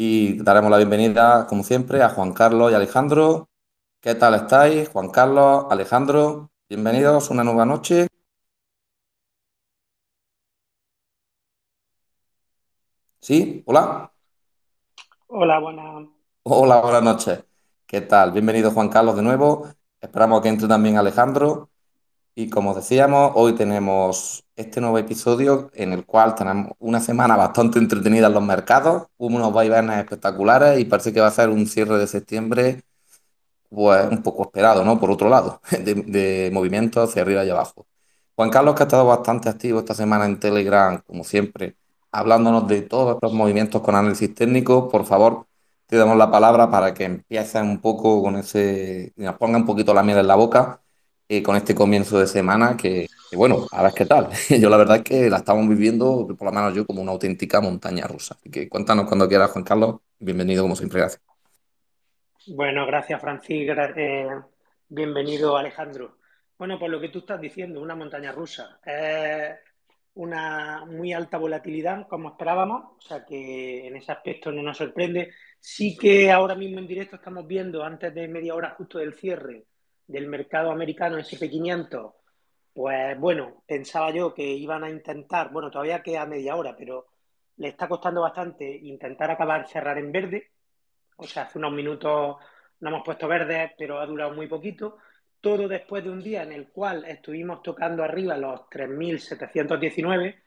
y daremos la bienvenida, como siempre, a Juan Carlos y Alejandro. ¿Qué tal estáis? Juan Carlos, Alejandro, bienvenidos una nueva noche. ¿Sí? ¿Hola? Hola, buenas. Hola, buenas noches. ¿Qué tal? Bienvenido Juan Carlos de nuevo. Esperamos que entre también Alejandro. Y como decíamos, hoy tenemos este nuevo episodio en el cual tenemos una semana bastante entretenida en los mercados, unos vaivenes espectaculares y parece que va a ser un cierre de septiembre pues un poco esperado, ¿no? Por otro lado, de, de movimientos hacia arriba y abajo. Juan Carlos, que ha estado bastante activo esta semana en Telegram, como siempre, hablándonos de todos estos movimientos con análisis técnico, por favor, te damos la palabra para que empieces un poco con ese, nos ponga un poquito la miel en la boca eh, con este comienzo de semana que, que, bueno, a ver qué tal. Yo la verdad es que la estamos viviendo, por lo menos yo, como una auténtica montaña rusa. Así que cuéntanos cuando quieras, Juan Carlos. Bienvenido, como siempre, gracias. Bueno, gracias, Francis. Eh, bienvenido, Alejandro. Bueno, por lo que tú estás diciendo, una montaña rusa. Eh, una muy alta volatilidad, como esperábamos, o sea que en ese aspecto no nos sorprende. Sí que ahora mismo en directo estamos viendo, antes de media hora justo del cierre del mercado americano SP500, pues bueno, pensaba yo que iban a intentar, bueno, todavía queda media hora, pero le está costando bastante intentar acabar cerrar en verde. O sea, hace unos minutos no hemos puesto verde, pero ha durado muy poquito. Todo después de un día en el cual estuvimos tocando arriba los 3.719,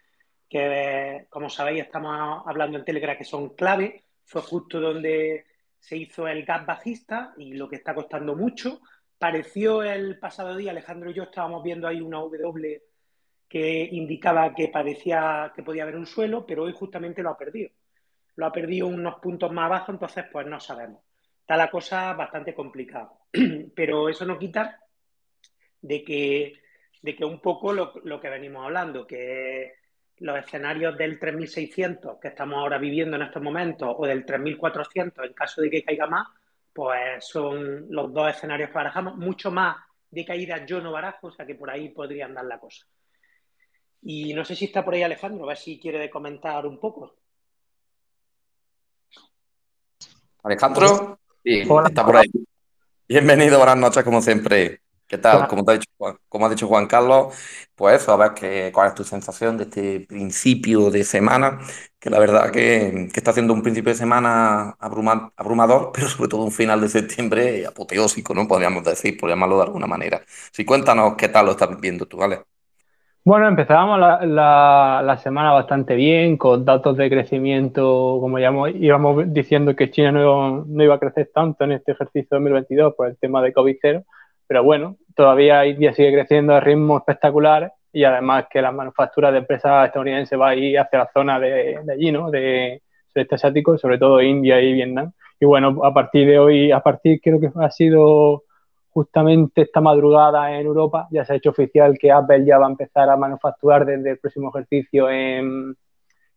que como sabéis estamos hablando en Telegram que son clave. Fue justo donde se hizo el gap bajista y lo que está costando mucho. Pareció el pasado día, Alejandro y yo estábamos viendo ahí una W que indicaba que parecía que podía haber un suelo, pero hoy justamente lo ha perdido. Lo ha perdido unos puntos más abajo, entonces pues no sabemos. Está la cosa bastante complicada. Pero eso no quita de que, de que un poco lo, lo que venimos hablando, que los escenarios del 3600 que estamos ahora viviendo en estos momentos o del 3400 en caso de que caiga más, pues son los dos escenarios que barajamos. Mucho más de caída yo no barajo, o sea que por ahí podría andar la cosa. Y no sé si está por ahí Alejandro, a ver si quiere comentar un poco. Alejandro, sí, Hola. está por ahí. Bienvenido, buenas noches, como siempre. ¿Qué tal? Como, te ha dicho, como ha dicho Juan Carlos, pues eso, a ver qué, cuál es tu sensación de este principio de semana, que la verdad que, que está haciendo un principio de semana abruma, abrumador, pero sobre todo un final de septiembre apoteósico, ¿no? Podríamos decir, por llamarlo de alguna manera. Sí, cuéntanos qué tal lo estás viendo tú, ¿vale? Bueno, empezábamos la, la, la, semana bastante bien, con datos de crecimiento, como ya íbamos diciendo que China no, no, iba a crecer tanto en este ejercicio 2022 por el tema de COVID-0, pero bueno, todavía India sigue creciendo a ritmos espectaculares y además que las manufacturas de empresas estadounidenses va a ir hacia la zona de, de allí, ¿no? De sudeste asiático, sobre todo India y Vietnam. Y bueno, a partir de hoy, a partir creo que ha sido justamente esta madrugada en Europa ya se ha hecho oficial que Apple ya va a empezar a manufacturar desde el próximo ejercicio en,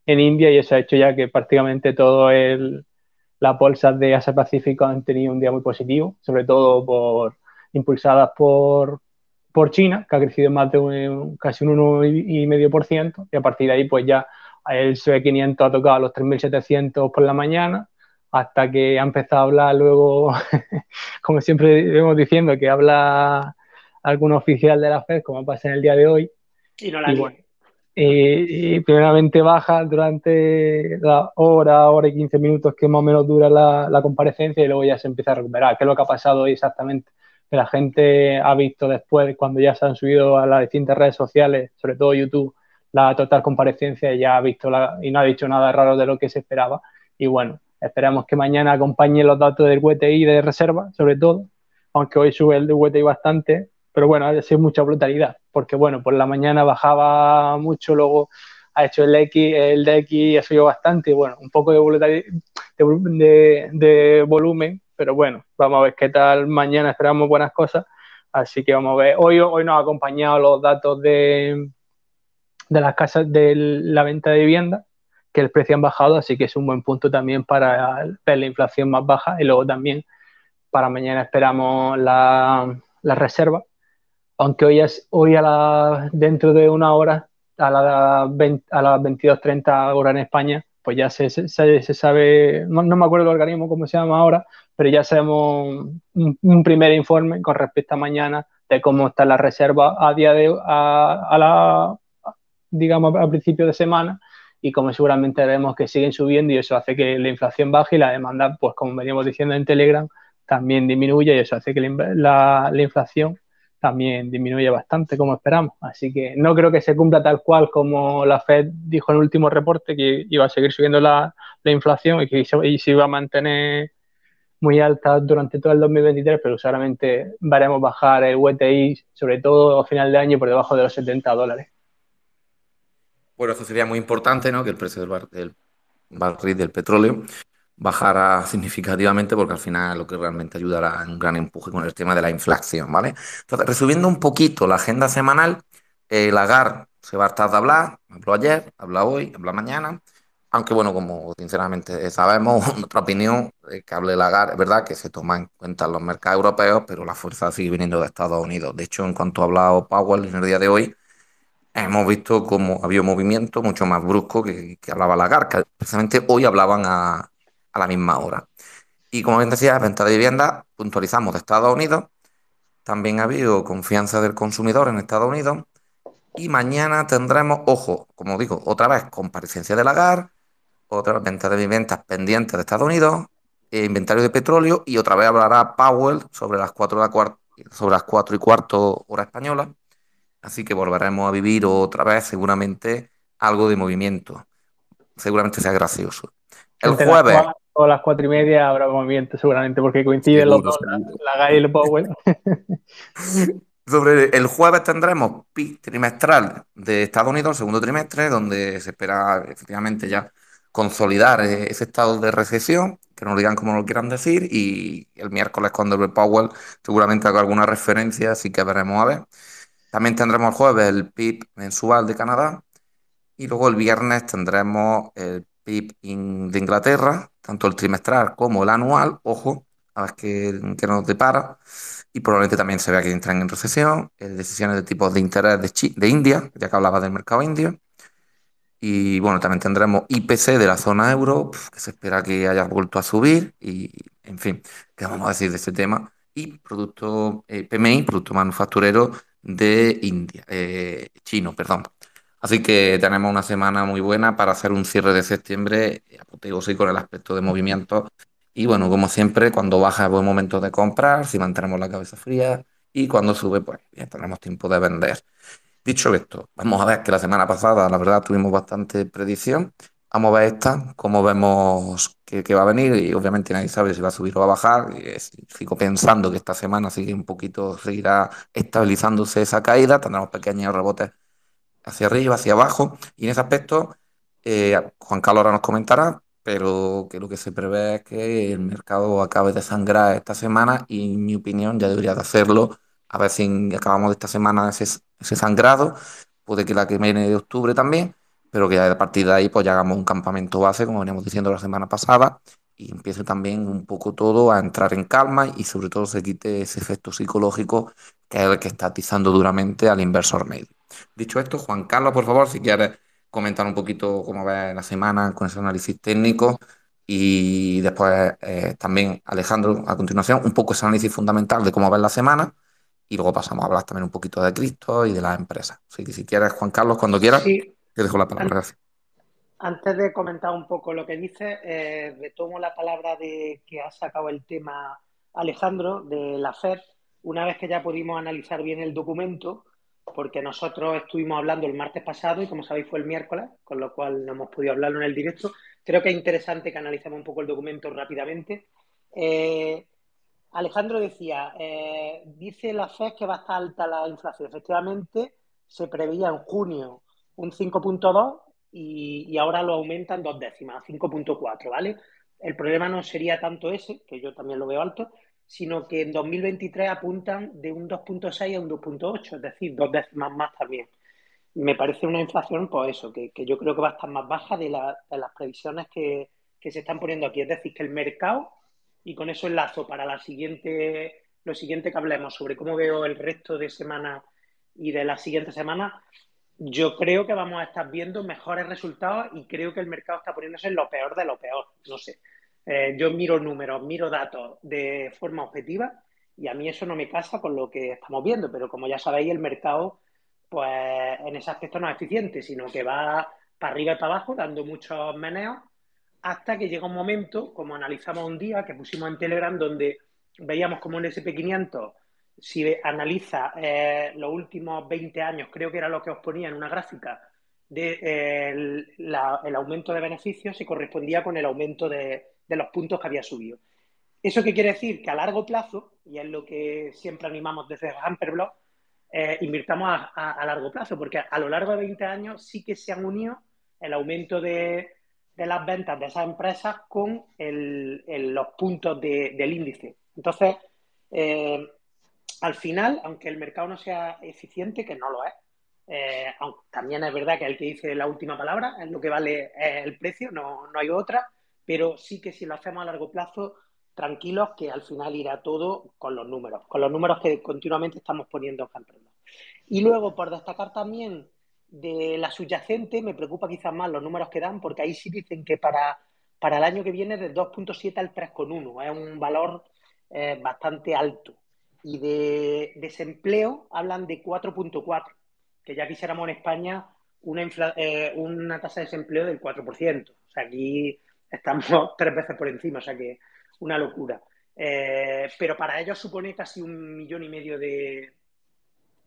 en India y eso ha hecho ya que prácticamente todo el, las bolsas de Asia Pacífico han tenido un día muy positivo, sobre todo por impulsadas por, por China, que ha crecido más de un, casi un 1,5% y a partir de ahí pues ya el SB 500 ha tocado los 3.700 por la mañana hasta que ha empezado a hablar luego, como siempre vemos diciendo, que habla algún oficial de la FED, como pasa en el día de hoy. Y no la y, bueno, y, y, primeramente baja durante la hora, hora y 15 minutos que más o menos dura la, la, comparecencia y luego ya se empieza a recuperar. ¿Qué es lo que ha pasado hoy exactamente? La gente ha visto después, cuando ya se han subido a las distintas redes sociales, sobre todo YouTube, la total comparecencia y ya ha visto y no ha dicho nada raro de lo que se esperaba. Y bueno, Esperamos que mañana acompañen los datos del WTI de reserva, sobre todo, aunque hoy sube el WTI bastante, pero bueno, ha sido mucha brutalidad, porque bueno, por la mañana bajaba mucho, luego ha hecho el X, el ha subido bastante, y bueno, un poco de, de, de, volumen, pero bueno, vamos a ver qué tal mañana, esperamos buenas cosas, así que vamos a ver, hoy, hoy nos ha acompañado los datos de, de las casas de la venta de vivienda, que el precio han bajado, así que es un buen punto también para ver la inflación más baja y luego también para mañana esperamos la, la reserva, aunque hoy, es, hoy a la, dentro de una hora, a, la 20, a las 22.30 horas en España, pues ya se, se, sabe, no, me acuerdo el organismo cómo se llama ahora, pero ya sabemos un, primer informe con respecto a mañana de cómo está la reserva a día de a, la digamos a principio de semana y como seguramente vemos que siguen subiendo y eso hace que la inflación baje y la demanda, pues como veníamos diciendo en Telegram, también disminuye y eso hace que la, la inflación también disminuye bastante como esperamos. Así que no creo que se cumpla tal cual como la Fed dijo en el último reporte que iba a seguir subiendo la, inflación y que se, iba a mantener muy alta durante todo el 2023, pero seguramente veremos bajar el WTI, sobre todo a final de año, por debajo de los 70 dólares. Bueno, eso sería muy importante, ¿no? Que el precio del, del barril del petróleo bajará significativamente porque al final lo que realmente ayudará en un gran empuje con el tema de la inflación, ¿vale? Entonces, resumiendo un poquito la agenda semanal, el Lagar se va a estar de hablar, habló ayer, habla hoy, habla mañana, aunque bueno, como sinceramente sabemos, nuestra opinión es que hable Lagar, es verdad que se toma en cuenta los mercados europeos, pero la fuerza sigue viniendo de Estados Unidos. De hecho, en cuanto ha hablado Powell en el día de hoy, hemos visto cómo había un movimiento mucho más brusco que, hablaba que precisamente hoy hablaban a, a la misma hora. Y como bien decía, venta de vivienda, puntualizamos de Estados Unidos. También ha habido confianza del consumidor en Estados Unidos. Y mañana tendremos, ojo, como digo, otra vez comparecencia de Lagar, otra vez venta de viviendas pendientes de Estados Unidos, e inventario de petróleo y otra vez hablará Powell sobre las 4 de sobre las 4 y cuarto hora española. Así que volveremos a vivir otra vez seguramente algo de movimiento. Seguramente sea gracioso. El jueves o las cuatro y media habrá movimiento seguramente, porque coinciden los dos, la, GAI y el Powell. Sobre el jueves tendremos PIB trimestral de Estados Unidos, el segundo trimestre, donde se espera efectivamente ya consolidar eh, ese estado de recesión, que nos digan cómo lo quieran decir, y el miércoles cuando el Powell seguramente haga alguna referencia, así que veremos a ver. También tendremos el jueves el PIB mensual de Canadá, y luego el viernes tendremos el PIB de Inglaterra, tanto el trimestral como el anual, ojo, a qué, qué nos depara. Y probablemente también se vea que entran en recesión, eh, decisiones de tipos de interés de, de India, ya que hablaba del mercado indio. Y bueno, también tendremos IPC de la zona euro, que se espera que haya vuelto a subir. Y en fin, ¿qué vamos a decir de este tema? Y producto eh, PMI, producto manufacturero de India, eh, chino, perdón. Así que tenemos una semana muy buena para hacer un cierre de septiembre apoteósico con el aspecto de movimiento. Y bueno, como siempre, cuando baja es buen momento de comprar, si mantenemos la cabeza fría, y cuando sube, pues ya tenemos tiempo de vender. Dicho esto, vamos a ver que la semana pasada, la verdad, tuvimos bastante predicción. Vamos a ver esta, cómo vemos que, va a venir y obviamente nadie sabe si va a subir o va a bajar. Sigo pensando que esta semana sigue un poquito, seguirá estabilizándose esa caída, tendremos pequeños rebotes hacia arriba, hacia abajo. Y en ese aspecto, eh, Juan Carlos ahora nos comentará, pero que lo que se prevé es que el mercado acabe de sangrar esta semana y en mi opinión ya debería de hacerlo. A ver si acabamos de esta semana ese, ese sangrado, puede que la que viene de octubre también, pero que a partir de ahí pues ya hagamos un campamento base, como veníamos diciendo la semana pasada, y empiece también un poco todo a entrar en calma y sobre todo se quite ese efecto psicológico que es el que está atizando duramente al inversor medio. Dicho esto, Juan Carlos, por favor, si quieres comentar un poquito cómo va la semana con ese análisis técnico y después eh, también Alejandro a continuación un poco ese análisis fundamental de cómo va la semana y luego pasamos a hablar también un poquito de Cristo y de las empresas. Así que si quieres, Juan Carlos, cuando quieras, te dejo la palabra. Gracias. Antes de comentar un poco lo que dice, eh, retomo la palabra de que ha sacado el tema Alejandro de la FED. Una vez que ya pudimos analizar bien el documento, porque nosotros estuvimos hablando el martes pasado y como sabéis fue el miércoles, con lo cual no hemos podido hablarlo en el directo. Creo que es interesante que analicemos un poco el documento rápidamente. Eh, Alejandro decía, eh, dice la FED que va a estar alta la inflación. Efectivamente, se preveía en junio un 5.2 y, y, ahora lo aumentan dos décimas, 5.4, ¿vale? El problema no sería tanto ese, que yo también lo veo alto, sino que en 2023 apuntan de un 2.6 a un 2.8, es decir, dos décimas más también. Me parece una inflación, pues eso, que, yo creo que va a estar más baja de, las previsiones que, se están poniendo aquí. Es decir, que el mercado, y con eso enlazo para la siguiente, lo siguiente que hablemos sobre cómo veo el resto de semana y de la siguiente semana, yo creo que vamos a estar viendo mejores resultados y creo que el mercado está poniéndose en lo peor de lo peor. No sé. Eh, yo miro números, miro datos de forma objetiva y a mí eso no me casa con lo que estamos viendo, pero como ya sabéis, el mercado, pues en ese aspecto no es eficiente, sino que va para arriba y para abajo, dando muchos meneos, hasta que llega un momento, como analizamos un día que pusimos en Telegram, donde veíamos como un SP500 si analiza eh, los últimos 20 años, creo que era lo que os ponía en una gráfica, de, eh, el, aumento de beneficios se correspondía con el aumento de, los puntos que había subido. ¿Eso qué quiere decir? Que a largo plazo, y es lo que siempre animamos desde Hamperblock, eh, invirtamos a, largo plazo, porque a lo largo de 20 años sí que se han unido el aumento de, las ventas de esas empresas con los puntos del índice. Entonces, eh, al final, aunque el mercado no sea eficiente, que no lo es, eh, también es verdad que el que dice la última palabra es lo que vale el precio, no, hay otra, pero sí que si lo hacemos a largo plazo, tranquilos que al final irá todo con los números, con los números que continuamente estamos poniendo en Camprendo. Y luego, por destacar también de la subyacente, me preocupa quizás más los números que dan, porque ahí sí dicen que para, para el año que viene de 2.7 al 3.1 es un valor eh, bastante alto y de desempleo hablan de 4.4, que ya quisiéramos en España una, eh, una tasa de desempleo del 4%. O sea, aquí estamos tres veces por encima, o sea que una locura. Eh, pero para ellos supone casi un millón y medio de,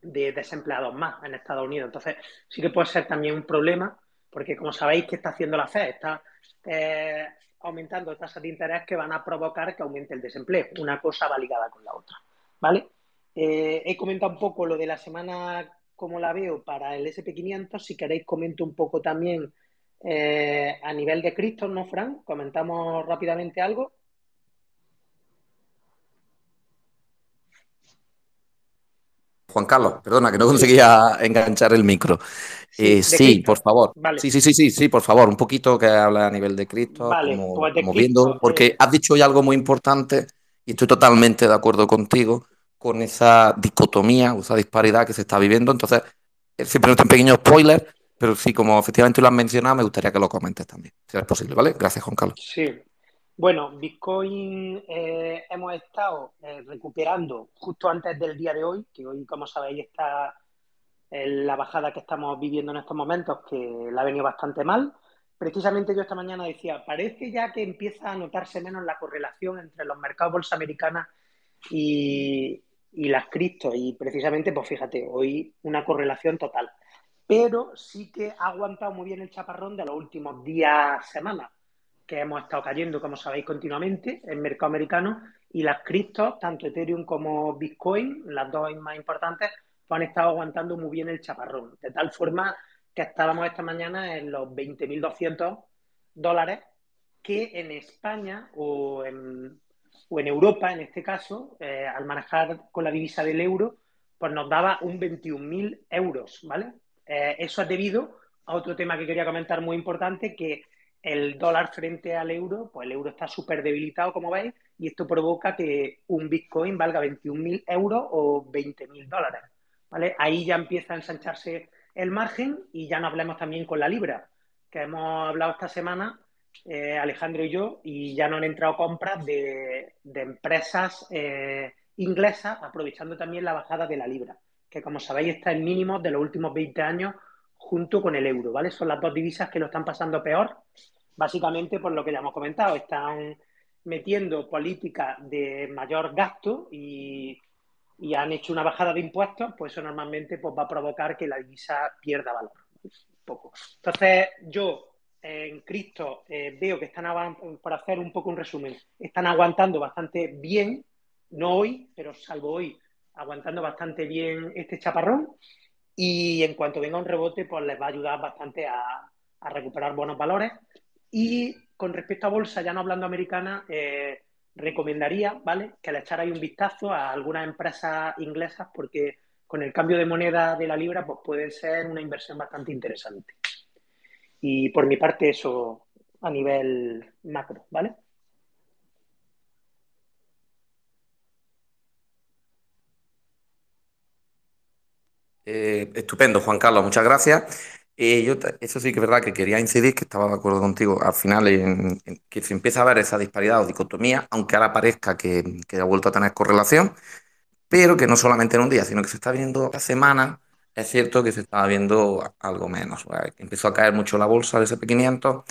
de desempleados más en Estados Unidos. Entonces, sí que puede ser también un problema, porque como sabéis, ¿qué está haciendo la FED? Está eh, aumentando tasas de interés que van a provocar que aumente el desempleo. Una cosa va ligada con la otra. ¿vale? Eh, he comentado un poco lo de la semana, como la veo para el SP500. Si queréis, comento un poco también eh, a nivel de Cristo, ¿no, Fran? Comentamos rápidamente algo. Juan Carlos, perdona, que no conseguía enganchar el micro. Sí, eh, por favor. Sí, sí, sí, sí, sí, por favor, un poquito que habla a nivel de Cristo, como, pues viendo, porque has dicho hoy algo muy importante y estoy totalmente de acuerdo contigo con esa dicotomía o esa disparidad que se está viviendo. Entonces, eh, simplemente un pequeño spoiler, pero sí, como efectivamente lo has mencionado, me gustaría que lo comentes también, si es posible, ¿vale? Gracias, Juan Carlos. Sí. Bueno, Bitcoin eh, hemos estado eh, recuperando justo antes del día de hoy, que hoy, como sabéis, está en la bajada que estamos viviendo en estos momentos, que la ha venido bastante mal precisamente yo esta mañana decía, parece ya que empieza a notarse menos la correlación entre los mercados bolsa americana y, las cripto. Y precisamente, pues fíjate, hoy una correlación total. Pero sí que ha aguantado muy bien el chaparrón de los últimos días, semanas, que hemos estado cayendo, como sabéis, continuamente en mercado americano. Y las criptos, tanto Ethereum como Bitcoin, las dos más importantes, pues han estado aguantando muy bien el chaparrón. De tal forma que estábamos esta mañana en los 20.200 dólares, que en España o en, o en Europa, en este caso, eh, al manejar con la divisa del euro, pues nos daba un 21.000 euros, ¿vale? Eh, eso es debido a otro tema que quería comentar muy importante, que el dólar frente al euro, pues el euro está súper debilitado, como veis, y esto provoca que un Bitcoin valga 21.000 euros o 20.000 dólares, ¿vale? Ahí ya empieza a ensancharse el margen y ya nos hablemos también con la libra, que hemos hablado esta semana, eh, Alejandro y yo, y ya nos han entrado compras de, empresas eh, inglesas, aprovechando también la bajada de la libra, que como sabéis está en mínimos de los últimos 20 años junto con el euro, ¿vale? Son las dos divisas que lo están pasando peor, básicamente por lo que ya hemos comentado, están metiendo políticas de mayor gasto y y han hecho una bajada de impuestos, pues eso normalmente pues, va a provocar que la divisa pierda valor. poco. Entonces, yo en Cristo eh, veo que están, por hacer un poco un resumen, están aguantando bastante bien, no hoy, pero salvo hoy, aguantando bastante bien este chaparrón. Y en cuanto venga un rebote, pues les va a ayudar bastante a, recuperar buenos valores. Y con respecto a bolsa, ya no hablando americana, eh, recomendaría, ¿vale? Que le echarais un vistazo a algunas empresas inglesas porque con el cambio de moneda de la libra, pues puede ser una inversión bastante interesante. Y por mi parte, eso a nivel macro, ¿vale? Eh, estupendo, Juan Carlos, muchas gracias. Eh, yo, eso sí que es verdad que quería incidir, que estaba de acuerdo contigo, al final que se empieza a ver esa disparidad o dicotomía, aunque ahora parezca que, que ha vuelto a tener correlación, pero que no solamente en un día, sino que se está viendo la semana, es cierto que se estaba viendo algo menos. Empezó a caer mucho la bolsa del SP500,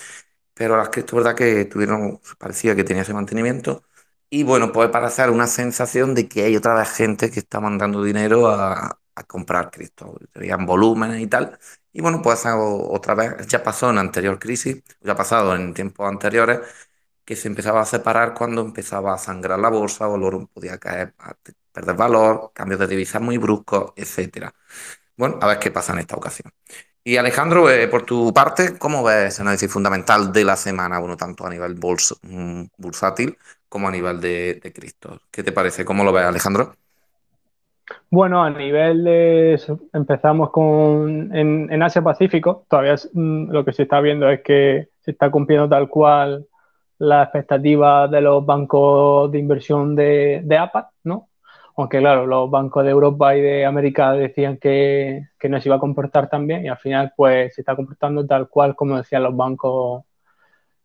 pero las cripto, verdad que tuvieron, parecía que tenía ese mantenimiento. Y bueno, puede parecer una sensación de que hay otra vez gente que está mandando dinero a, a comprar cripto, tenían volúmenes y tal. Y bueno, pues otra vez, ya pasó en anterior crisis, ya pasado en tiempos anteriores, que se empezaba a separar cuando empezaba a sangrar la bolsa o el oro podía caer, perder valor, cambios de divisas muy bruscos, etcétera. Bueno, a ver qué pasa en esta ocasión. Y Alejandro, eh, por tu parte, ¿cómo ves ese análisis fundamental de la semana? Bueno, tanto a nivel bols, mm, bursátil como a nivel de, de Cristo. ¿Qué te parece? ¿Cómo lo ves, Alejandro? Bueno, a nivel de empezamos con en, Asia Pacífico, todavía mm, lo que se está viendo es que se está cumpliendo tal cual la expectativa de los bancos de inversión de, de APA, ¿no? Aunque claro, los bancos de Europa y de América decían que, que no se iba a comportar tan bien y al final pues se está comportando tal cual como decían los bancos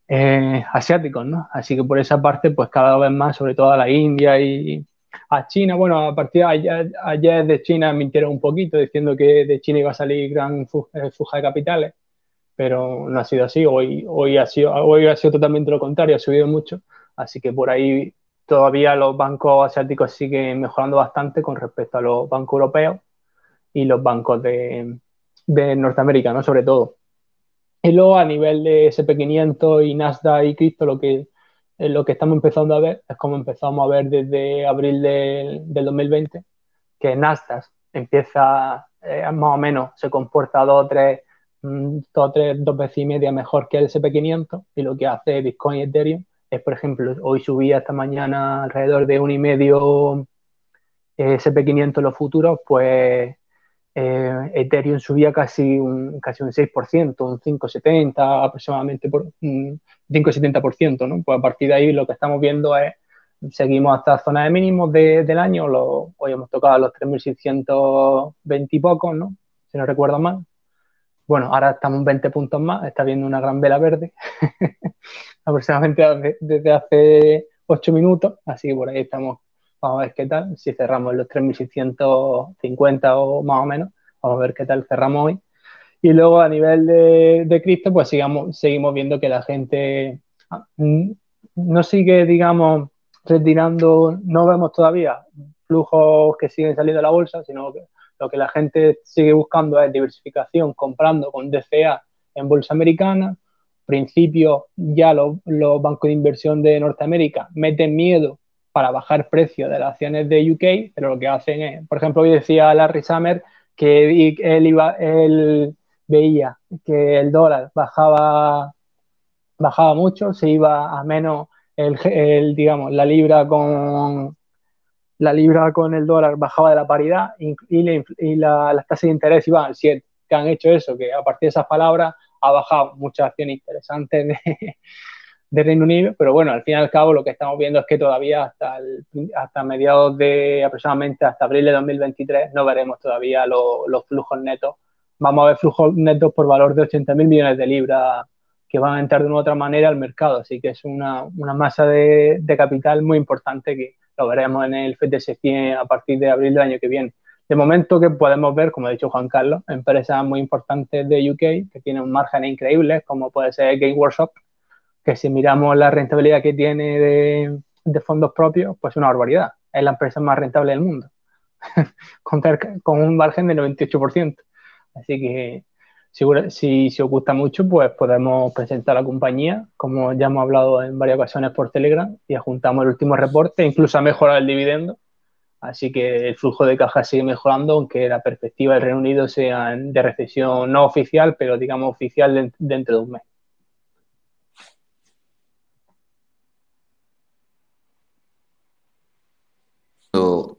eh, asiáticos, ¿no? Así que por esa parte pues cada vez más, sobre todo a la India y a China, bueno, a partir de ayer, ayer de China mintieron un poquito diciendo que de China iba a salir gran eh, fuga de capitales pero no ha sido así. Hoy, hoy, ha sido, hoy ha sido totalmente lo contrario, ha subido mucho. Así que por ahí todavía los bancos asiáticos siguen mejorando bastante con respecto a los bancos europeos y los bancos de, de Norteamérica, ¿no? sobre todo. Y luego a nivel de SP500 y Nasdaq y Cristo, lo que, eh, lo que estamos empezando a ver es como empezamos a ver desde abril del, del 2020, que Nasdaq empieza eh, más o menos, se comporta dos o tres dos, tres, dos veces y media mejor que el SP500 y lo que hace Bitcoin y Ethereum es, por ejemplo, hoy subía esta mañana alrededor de un y medio eh, SP500 los futuros, pues eh, Ethereum subía casi un, casi un 6%, un 5,70 aproximadamente, por, un 5,70%, ¿no? Pues a partir de ahí lo que estamos viendo es, seguimos hasta zona de mínimos de, del año, lo, hoy hemos tocado los 3.620 y pocos, ¿no? Si no recuerdo mal, bueno, ahora estamos 20 puntos más, está viendo una gran vela verde, aproximadamente desde hace 8 minutos, así que por ahí estamos, vamos a ver qué tal, si cerramos los 3.650 o más o menos, vamos a ver qué tal cerramos hoy. Y luego a nivel de, de Cristo, pues sigamos, seguimos viendo que la gente ah, no sigue, digamos, retirando, no vemos todavía flujos que siguen saliendo de la bolsa, sino que lo que la gente sigue buscando es diversificación, comprando con DCA en bolsa americana. principio, ya los, bancos de inversión de Norteamérica meten miedo para bajar precios de las acciones de UK, pero lo que hacen es, por ejemplo, hoy decía Larry Summer que él, iba, él veía que el dólar bajaba, bajaba mucho, se iba a menos el, el digamos, la libra con, la libra con el dólar bajaba de la paridad y, y la, las tasas de interés iban al 7, que han hecho eso, que a partir de esas palabras ha bajado muchas acciones interesantes de, Reino Unido, pero bueno, al fin y al cabo lo que estamos viendo es que todavía hasta, el, hasta mediados de aproximadamente hasta abril de 2023 no veremos todavía lo, los flujos netos. Vamos a ver flujos netos por valor de 80 mil millones de libras que van a entrar de una u otra manera al mercado, así que es una, una masa de, de capital muy importante que, lo veremos en el FTSE 100 a partir de abril del año que viene. De momento que podemos ver, como ha dicho Juan Carlos, empresas muy importantes de UK que tienen un margen increíble, como puede ser Game Workshop, que si miramos la rentabilidad que tiene de, de fondos propios, pues es una barbaridad. Es la empresa más rentable del mundo, con, un margen del 98%. Así que si, si, os gusta mucho, pues podemos presentar la compañía, como ya hemos hablado en varias ocasiones por Telegram, y adjuntamos el último reporte, incluso ha mejorado el dividendo. Así que el flujo de caja sigue mejorando, aunque la perspectiva del Reino Unido sea de recesión no oficial, pero digamos oficial dentro de un mes.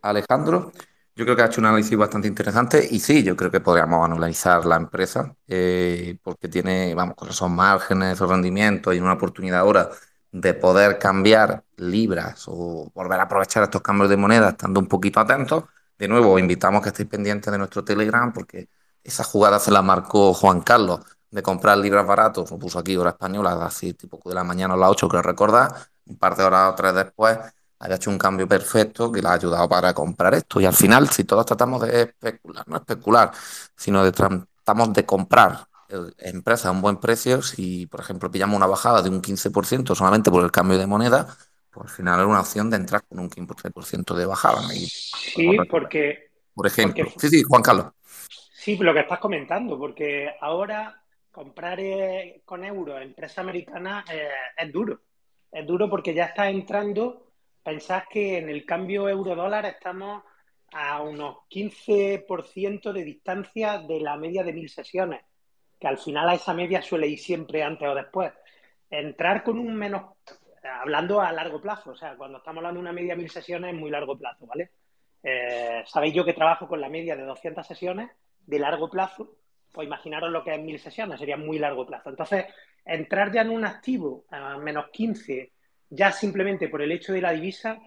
Alejandro, yo creo que ha hecho un análisis bastante interesante y sí, yo creo que podríamos analizar la empresa eh, porque tiene, vamos, con esos márgenes, esos rendimientos y una oportunidad ahora de poder cambiar libras o volver a aprovechar estos cambios de moneda estando un poquito atentos, de nuevo, invitamos que estéis pendientes de nuestro Telegram porque esa jugada se la marcó Juan Carlos de comprar libras baratos, lo puso aquí hora española, así tipo de la mañana a las 8, creo recordar, un par de horas o tres después, había hecho un cambio perfecto que le ha ayudado para comprar esto. Y al final, si todos tratamos de especular, no especular, sino de tratamos de comprar eh, empresas a un buen precio, si por ejemplo pillamos una bajada de un 15% solamente por el cambio de moneda, pues al final es una opción de entrar con un 15% de bajada. sí, porque... Por ejemplo. sí, sí, Juan Carlos. Sí, lo que estás comentando, porque ahora comprar eh, con euros empresa americana eh, es duro. Es duro porque ya está entrando, pensás que en el cambio euro-dólar estamos a unos 15% de distancia de la media de mil sesiones, que al final a esa media suele ir siempre antes o después. Entrar con un menos hablando a largo plazo, o sea, cuando estamos hablando de una media de mil sesiones es muy largo plazo, ¿vale? Eh, sabéis yo que trabajo con la media de 200 sesiones de largo plazo, pues imaginaros lo que es mil sesiones, sería muy largo plazo. Entonces, entrar ya en un activo a menos 15, ya simplemente por el hecho de la divisa,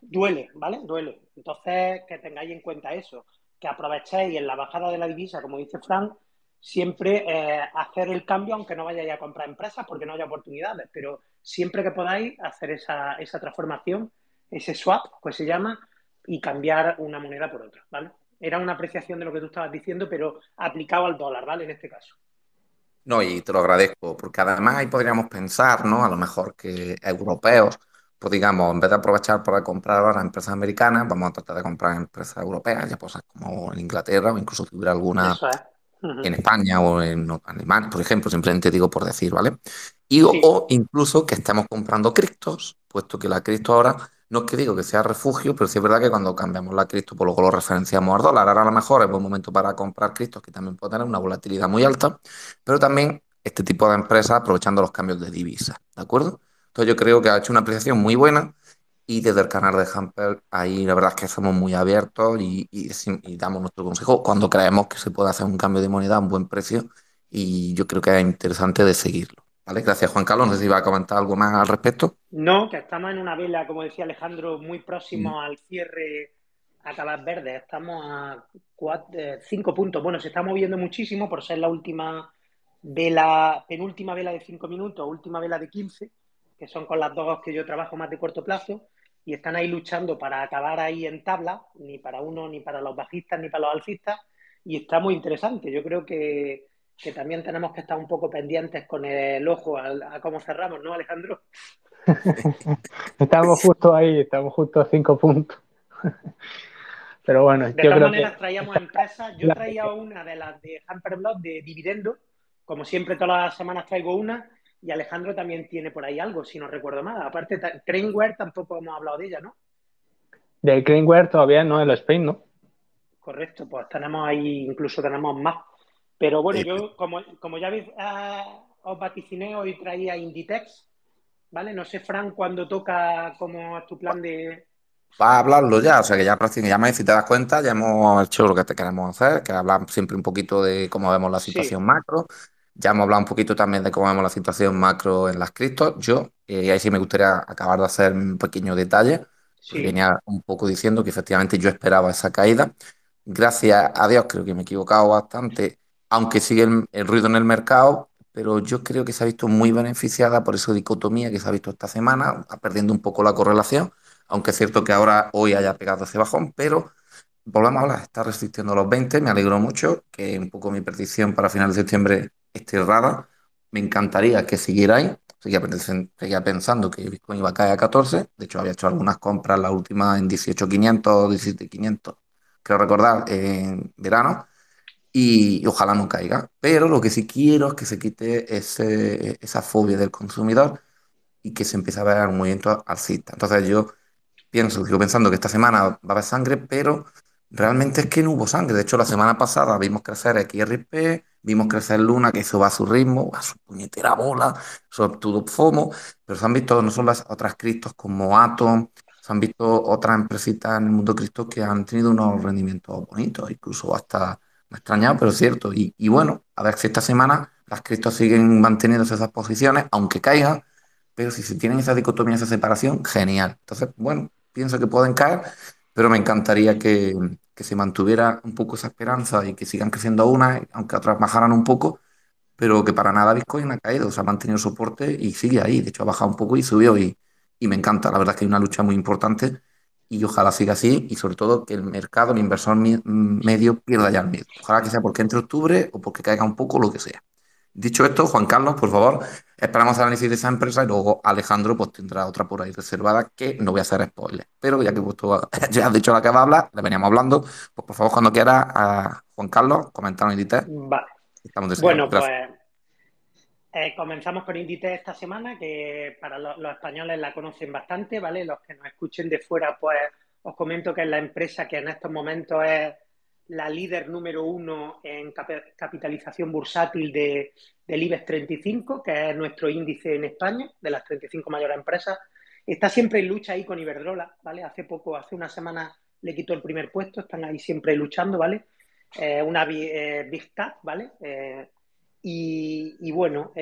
duele, ¿vale? Duele. Entonces, que tengáis en cuenta eso, que aprovechéis en la bajada de la divisa, como dice Frank, siempre eh, hacer el cambio, aunque no vayáis a comprar empresas porque no haya oportunidades, pero siempre que podáis hacer esa, esa transformación, ese swap, pues se llama, y cambiar una moneda por otra, ¿vale? Era una apreciación de lo que tú estabas diciendo, pero aplicado al dólar, ¿vale? En este caso. No, y te lo agradezco, porque además ahí podríamos pensar, ¿no? A lo mejor que europeos, pues digamos, en vez de aprovechar para comprar ahora empresas americanas, vamos a tratar de comprar empresas europeas, ya cosas como en Inglaterra o incluso si hubiera alguna en España o en Alemania, por ejemplo, simplemente digo por decir, ¿vale? Y o incluso que estemos comprando criptos, puesto que la cripto ahora no es que digo que sea refugio, pero sí es verdad que cuando cambiamos la cripto, pues luego lo referenciamos al dólar. Ahora a lo mejor es buen momento para comprar criptos, que también puede tener una volatilidad muy alta, pero también este tipo de empresas aprovechando los cambios de divisa, ¿de acuerdo? Entonces yo creo que ha hecho una apreciación muy buena y desde el canal de Hamper, ahí la verdad es que somos muy abiertos y, damos nuestro consejo cuando creemos que se puede hacer un cambio de moneda a un buen precio y yo creo que es interesante de seguirlo. ¿Vale? Gracias, Juan Carlos. No sé si va a comentar algo más al respecto. No, que estamos en una vela, como decía Alejandro, muy próximo mm. al cierre a Calas Verdes. Estamos a eh, cinco puntos. Bueno, se está moviendo muchísimo por ser la última vela, penúltima vela de cinco minutos, última vela de 15, que son con las dos que yo trabajo más de corto plazo y están ahí luchando para acabar ahí en tabla, ni para uno, ni para los bajistas, ni para los alcistas, y está muy interesante. Yo creo que, también tenemos que estar un poco pendientes con el ojo a, cómo cerramos, ¿no, Alejandro? estamos justo ahí, estamos justo a cinco puntos. Pero bueno, de todas maneras traíamos empresas. Yo traía una de las de Hamper de dividendo. Como siempre, todas las semanas traigo una y Alejandro también tiene por ahí algo, si no recuerdo mal. Aparte, Craneware tampoco hemos hablado de ella, ¿no? De Craneware todavía no, el Spain, ¿no? Correcto, pues tenemos ahí, incluso tenemos más. Pero bueno, yo, como, como ya veis, ah, os vaticiné, hoy traía Inditex, ¿vale? No sé, Fran, cuándo toca, cómo es tu plan de... Va a hablarlo ya, o sea que ya prácticamente, si te das cuenta, ya hemos hecho lo que te queremos hacer, que hablar siempre un poquito de cómo vemos la situación macro, ya hemos hablado un poquito también de cómo vemos la situación macro en las criptos. Yo, eh, ahí sí me gustaría acabar de hacer un pequeño detalle. Venía un poco diciendo que efectivamente yo esperaba esa caída. Gracias a Dios creo que me he equivocado bastante, aunque sigue el, ruido en el mercado, pero yo creo que se ha visto muy beneficiada por esa dicotomía que se ha visto esta semana, perdiendo un poco la correlación, aunque es cierto que ahora hoy haya pegado ese bajón, pero volvemos a hablar, está resistiendo los 20, me alegro mucho, que un poco mi predicción para final de septiembre esté errada. Me encantaría que siguiera ahí. Seguía, pensando que Bitcoin iba a caer a 14. De hecho, había hecho algunas compras, la última en 18.500, 17.500, creo recordar, en verano. Y, ojalá no caiga. Pero lo que sí quiero es que se quite ese, esa fobia del consumidor y que se empiece a ver un movimiento alcista. Entonces yo pienso, sigo pensando que esta semana va a haber sangre, pero realmente es que no hubo sangre. De hecho, la semana pasada vimos crecer XRP, Vimos crecer Luna, que eso va a su ritmo, a su puñetera bola, sobre todo FOMO, pero se han visto no solo las otras criptos como Atom, se han visto otras empresitas en el mundo cripto que han tenido unos rendimientos bonitos, incluso hasta me extrañado, pero cierto. Y, y, bueno, a ver si esta semana las criptos siguen manteniéndose esas posiciones, aunque caigan, pero si se tienen esa dicotomía, esa separación, genial. Entonces, bueno, pienso que pueden caer, pero me encantaría que, que se mantuviera un poco esa esperanza y que sigan creciendo unas, aunque otras bajaran un poco, pero que para nada Bitcoin ha caído, o sea, ha mantenido soporte y sigue ahí. De hecho, ha bajado un poco y subió y, y me encanta. La verdad es que hay una lucha muy importante y ojalá siga así y sobre todo que el mercado, el inversor medio pierda ya el miedo. Ojalá que sea porque entre octubre o porque caiga un poco, lo que sea. Dicho esto, Juan Carlos, por favor, esperamos el análisis de esa empresa y luego Alejandro pues tendrá otra por ahí reservada que no voy a hacer spoiler. Pero ya que ya has dicho la que va a hablar, le veníamos hablando, pues por favor, cuando quiera, a Juan Carlos, comentar en Inditex. Vale. bueno, pues eh, comenzamos con Inditex esta semana, que para los, españoles la conocen bastante, ¿vale? Los que nos escuchen de fuera, pues os comento que es la empresa que en estos momentos es la líder número uno en capitalización bursátil de, del IBEX 35, que es nuestro índice en España, de las 35 mayores empresas. Está siempre en lucha ahí con Iberdrola, ¿vale? Hace poco, hace una semana le quitó el primer puesto, están ahí siempre luchando, ¿vale? Eh, una eh, Big Cap, ¿vale? Eh, y, bueno,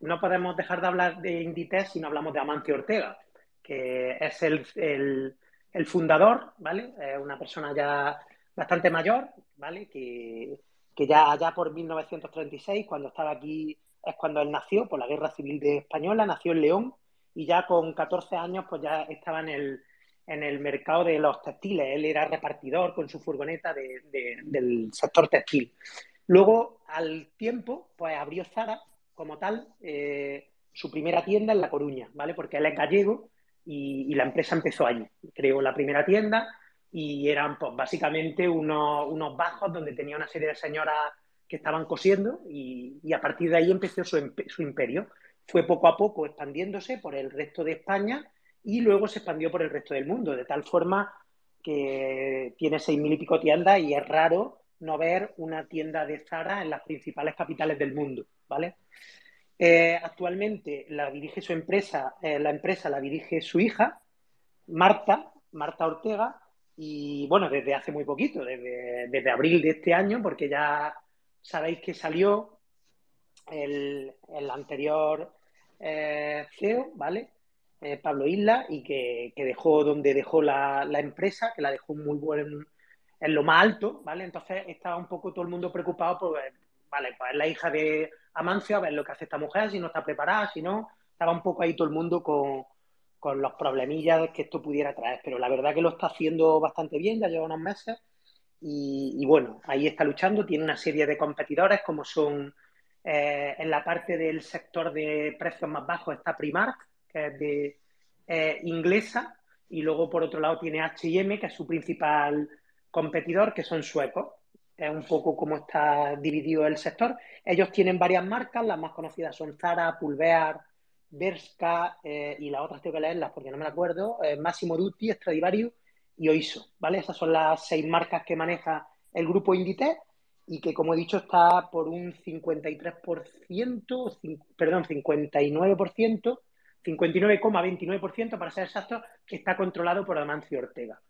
no podemos dejar de hablar de Inditex si no hablamos de Amancio Ortega, que es el, el, el fundador, ¿vale? una persona ya bastante mayor, ¿vale? Que, ya allá por 1936, cuando estaba aquí, es cuando él nació, por la Guerra Civil de Española, nació en León y ya con 14 años pues ya estaba en el, en el mercado de los textiles. Él era repartidor con su furgoneta del sector textil. Luego, al tiempo, pues abrió Zara como tal eh, su primera tienda en La Coruña, ¿vale? Porque él es gallego y, y la empresa empezó allí. Creó la primera tienda, y eran pues, básicamente unos, unos, bajos donde tenía una serie de señoras que estaban cosiendo y, a partir de ahí empezó su, su, imperio. Fue poco a poco expandiéndose por el resto de España y luego se expandió por el resto del mundo, de tal forma que tiene seis mil y pico tiendas y es raro no ver una tienda de Zara en las principales capitales del mundo, ¿vale? Eh, actualmente la dirige su empresa, eh, la empresa la dirige su hija, Marta, Marta Ortega, y bueno, desde hace muy poquito, desde, abril de este año, porque ya sabéis que salió el, anterior eh, CEO, ¿vale? Eh, Pablo Isla, y que, dejó donde dejó la, empresa, que la dejó muy buen, en lo más alto, ¿vale? Entonces estaba un poco todo el mundo preocupado por, vale, pues es la hija de Amancio, a ver lo que hace esta mujer, si no está preparada, si no, estaba un poco ahí todo el mundo con, con los problemillas que esto pudiera traer, pero la verdad que lo está haciendo bastante bien, ya lleva unos meses y, bueno, ahí está luchando, tiene una serie de competidores como son eh, en la parte del sector de precios más bajos está Primark, que es de eh, inglesa, y luego por otro lado tiene H&M, que es su principal competidor, que son suecos. Es un poco como está dividido el sector. Ellos tienen varias marcas, las más conocidas son Zara, Pulvear, Berska eh, y las otras tengo que leerlas porque no me acuerdo, eh, Massimo Dutti, Stradivarius y Oiso, ¿vale? Esas son las seis marcas que maneja el grupo Inditex y que, como he dicho, está por un 53%, perdón, 59%, 59,29% para ser exacto, que está controlado por Amancio Ortega.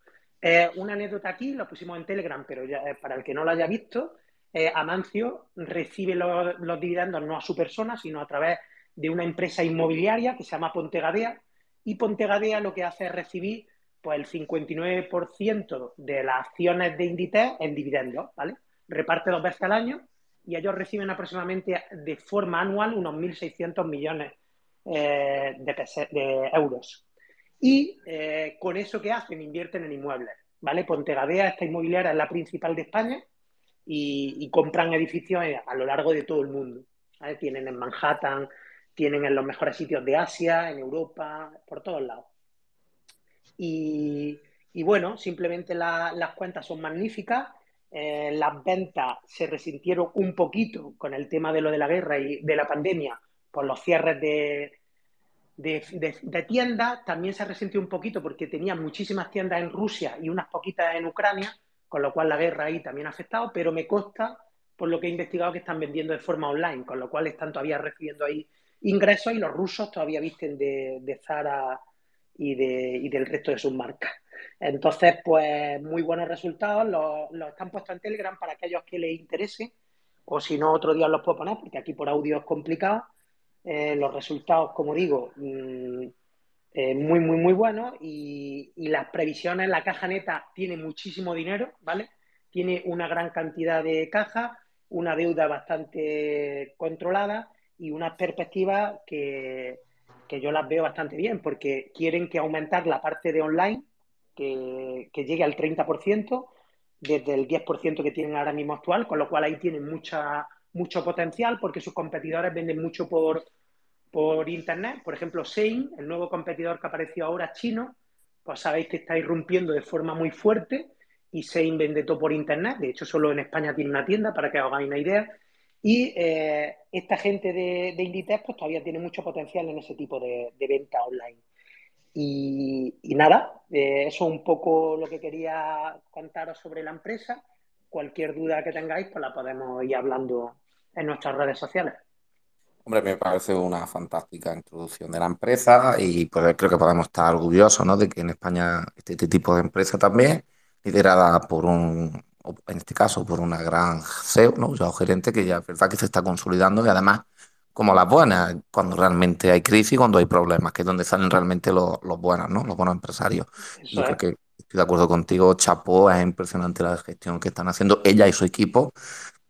Eh, una anécdota aquí, lo pusimos en Telegram, pero ya, para el que no lo haya visto, Amancio recibe los, los dividendos no a su persona, sino a través una empresa inmobiliaria que se llama Pontegadea y Pontegadea lo que hace es recibir pues el 59% de las acciones de Inditex en dividendos, ¿vale? Reparte dos veces al año y ellos reciben aproximadamente de forma anual unos 1.600 millones eh, de, euros. Y eh, con eso que hacen, invierten en inmuebles, ¿vale? Pontegadea, esta inmobiliaria, es la principal de España y, compran edificios a lo largo de todo el mundo. Tienen en Manhattan, tienen en los mejores sitios de Asia, en Europa, por todos lados. Y, bueno, simplemente las cuentas son magníficas. Eh, las ventas se resintieron un poquito con el tema de lo de la guerra y de la pandemia por los cierres de, de, tiendas. También se resintió un poquito porque tenía muchísimas tiendas en Rusia y unas poquitas en Ucrania, con lo cual la guerra ahí también ha afectado, pero me consta, por lo que he investigado, que están vendiendo de forma online, con lo cual están todavía recibiendo ahí ingresos y los rusos todavía visten de, Zara y, de, del resto de sus marcas. Entonces, pues muy buenos resultados, los, están puestos en Telegram para aquellos que les interese, o si no, otro día los puedo poner, porque aquí por audio es complicado. Eh, los resultados, como digo, mm, eh, muy, muy, muy bueno y, y, las previsiones, la caja neta tiene muchísimo dinero, ¿vale? Tiene una gran cantidad de caja, una deuda bastante controlada y unas perspectivas que, que yo las veo bastante bien porque quieren que aumentar la parte de online, que, que llegue al 30%, desde el 10% que tienen ahora mismo actual, con lo cual ahí tienen mucha, mucho potencial porque sus competidores venden mucho por, por Internet. Por ejemplo, Shein, el nuevo competidor que apareció ahora chino, pues sabéis que está irrumpiendo de forma muy fuerte y Shein vende todo por Internet. De hecho, solo en España tiene una tienda, para que os hagáis una idea. Y eh, esta gente de, de, Inditex pues, todavía tiene mucho potencial en ese tipo de, de venta online. Y, nada, eh, eso es un poco lo que quería contaros sobre la empresa. Cualquier duda que tengáis, pues la podemos ir hablando en nuestras redes sociales. Hombre, me parece una fantástica introducción de la empresa y pues creo que podemos estar orgullosos ¿no? de que en España este, este tipo de empresa también, liderada por un, en este caso, por una gran CEO, ¿no? ya gerente que ya es verdad que se está consolidando y además como las buenas, cuando realmente hay crisis, cuando hay problemas, que es donde salen realmente los, los buenos, ¿no? Los buenos empresarios. Eso Yo es. creo que estoy de acuerdo contigo, Chapo, es impresionante la gestión que están haciendo ella y su equipo.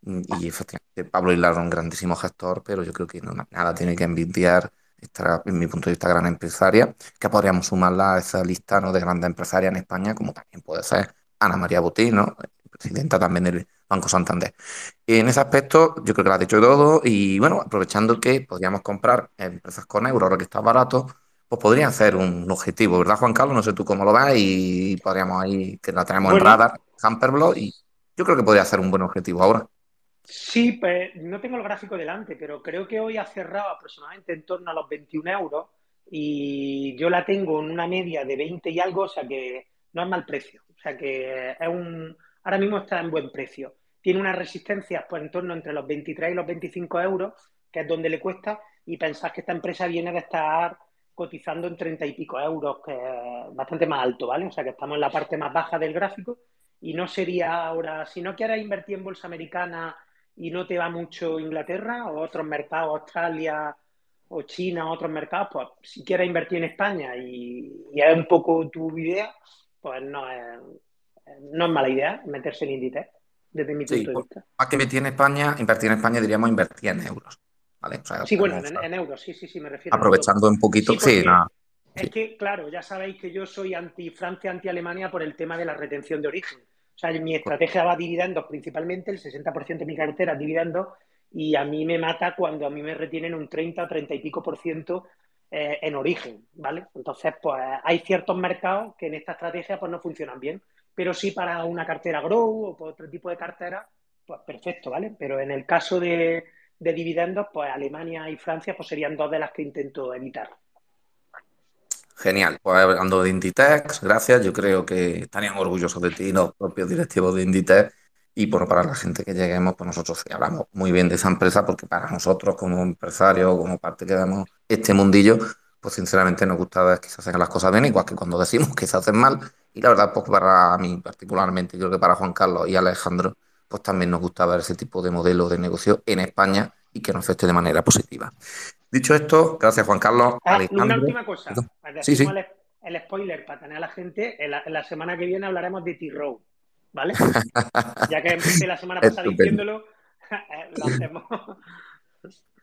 Y efectivamente, Pablo Hilar es un grandísimo gestor, pero yo creo que no, nada tiene que envidiar esta, en mi punto de vista, gran empresaria, que podríamos sumarla a esa lista ¿no? de grandes empresarias en España, como también puede ser Ana María Botín, ¿no? Presidenta también del Banco Santander. En ese aspecto, yo creo que lo ha dicho todo, y bueno, aprovechando que podríamos comprar empresas con euros, ahora que está barato, pues podría ser un objetivo, ¿verdad, Juan Carlos? No sé tú cómo lo ves, y podríamos ahí, que la tenemos bueno. en radar, Hamperblock, y yo creo que podría ser un buen objetivo ahora. Sí, pues no tengo el gráfico delante, pero creo que hoy ha cerrado aproximadamente en torno a los 21 euros y yo la tengo en una media de 20 y algo, o sea que no es mal precio. O sea que es un, ahora mismo está en buen precio. Tiene unas resistencias pues en torno entre los 23 y los 25 euros, que es donde le cuesta, y pensás que esta empresa viene de estar cotizando en 30 y pico euros, que es bastante más alto, ¿vale? O sea que estamos en la parte más baja del gráfico y no sería ahora, si no quieres invertir en bolsa americana y no te va mucho Inglaterra o otros mercados, Australia o China, otros mercados, pues si quieres invertir en España y, y es un poco tu idea, pues no es, no es mala idea meterse en Inditex, desde mi punto sí, de vista. Más que invertir en España, invertir en España diríamos invertir en euros. ¿vale? O sea, sí, bueno, en, en, euros, sí, sí, sí, me refiero. Aprovechando un poquito, sí, sí nada. Es que, claro, ya sabéis que yo soy anti-Francia, anti-Alemania por el tema de la retención de origen. O sea, mi estrategia va a dividendos principalmente, el 60% de mi cartera es dividendos, y a mí me mata cuando a mí me retienen un 30, 30 y pico por ciento eh, en origen, ¿vale? Entonces, pues hay ciertos mercados que en esta estrategia pues no funcionan bien, pero sí para una cartera Grow o por otro tipo de cartera, pues perfecto, ¿vale? Pero en el caso de, de dividendos, pues Alemania y Francia pues serían dos de las que intento evitar. Genial. Pues hablando de Inditex, gracias. Yo creo que estarían orgullosos de ti los propios directivos de Inditex. Y bueno, para la gente que lleguemos, pues nosotros hablamos muy bien de esa empresa, porque para nosotros como empresarios, como parte que vemos este mundillo, pues sinceramente nos gusta ver que se hacen las cosas bien, igual que cuando decimos que se hacen mal. Y la verdad, pues para mí particularmente, creo que para Juan Carlos y Alejandro, pues también nos gusta ver ese tipo de modelo de negocio en España y que nos afecte de manera positiva. Dicho esto, gracias Juan Carlos. Ah, una última cosa. Sí, sí. El, el, spoiler para tener a la gente. En la, en la semana que viene hablaremos de T-Row, ¿vale? ya que empecé la semana pasada diciéndolo, lo hacemos.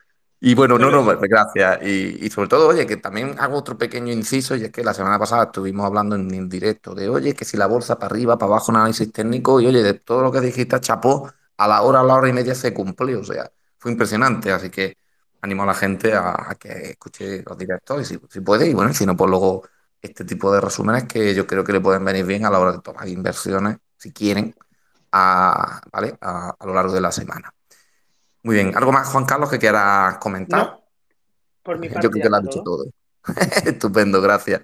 Y bueno, no, no, gracias. Y, y, sobre todo, oye, que también hago otro pequeño inciso, y es que la semana pasada estuvimos hablando en, en directo de, oye, que si la bolsa para arriba, para abajo, análisis técnico, y oye, de todo lo que dijiste, chapó, a la hora, a la hora y media se cumplió, o sea, fue impresionante, así que animo a la gente a, a que escuche los directos, y si, si, puede, y bueno, si no, pues luego este tipo de resúmenes que yo creo que le pueden venir bien a la hora de tomar inversiones, si quieren, a, ¿vale? a, a lo largo de la semana. Muy bien. ¿Algo más, Juan Carlos, que quieras comentar? No, por mi parte. Yo creo que lo has dicho todo. Estupendo, gracias.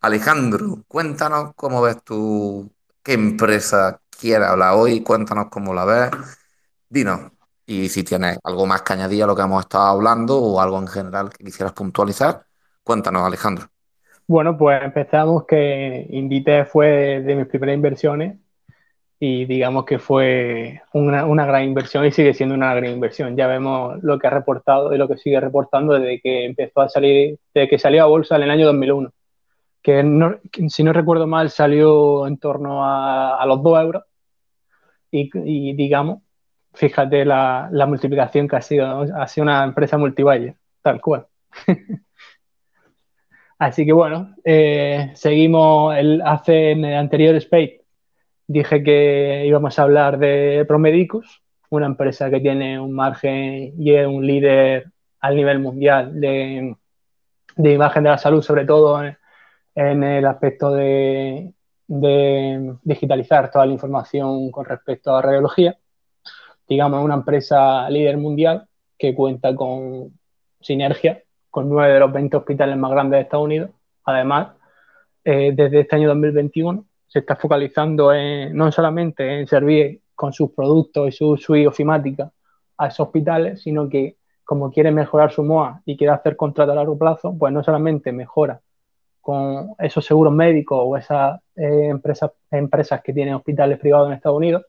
Alejandro, cuéntanos cómo ves tú, qué empresa quieres hablar hoy, cuéntanos cómo la ves. Dinos, y si tienes algo más que añadir a lo que hemos estado hablando o algo en general que quisieras puntualizar, cuéntanos, Alejandro. Bueno, pues empezamos que Indite fue de mis primeras inversiones y digamos que fue una, una, gran inversión y sigue siendo una gran inversión. Ya vemos lo que ha reportado y lo que sigue reportando desde que empezó a salir, desde que salió a bolsa en el año 2001. que, si no recuerdo mal salió en torno a, los 2 euros y, digamos, fíjate la, multiplicación que ha sido, ha sido una empresa multivalle, tal cual. Así que bueno, eh, seguimos el, hace en el anterior Space. Dije que íbamos a hablar de Promedicus, una empresa que tiene un margen y es un líder al nivel mundial de, de imagen de la salud, sobre todo en, el aspecto de, digitalizar toda la información con respecto a radiología. Digamos, una empresa líder mundial que cuenta con sinergia con nueve de los 20 hospitales más grandes de Estados Unidos. Además, eh, desde este año 2021 se está focalizando en, no solamente en servir con sus productos y su suite ofimática a esos hospitales, sino que como quiere mejorar su MOA y quiere hacer contrato a largo plazo, pues no solamente mejora con esos seguros médicos o esas eh, empresas, empresas que tienen hospitales privados en Estados Unidos,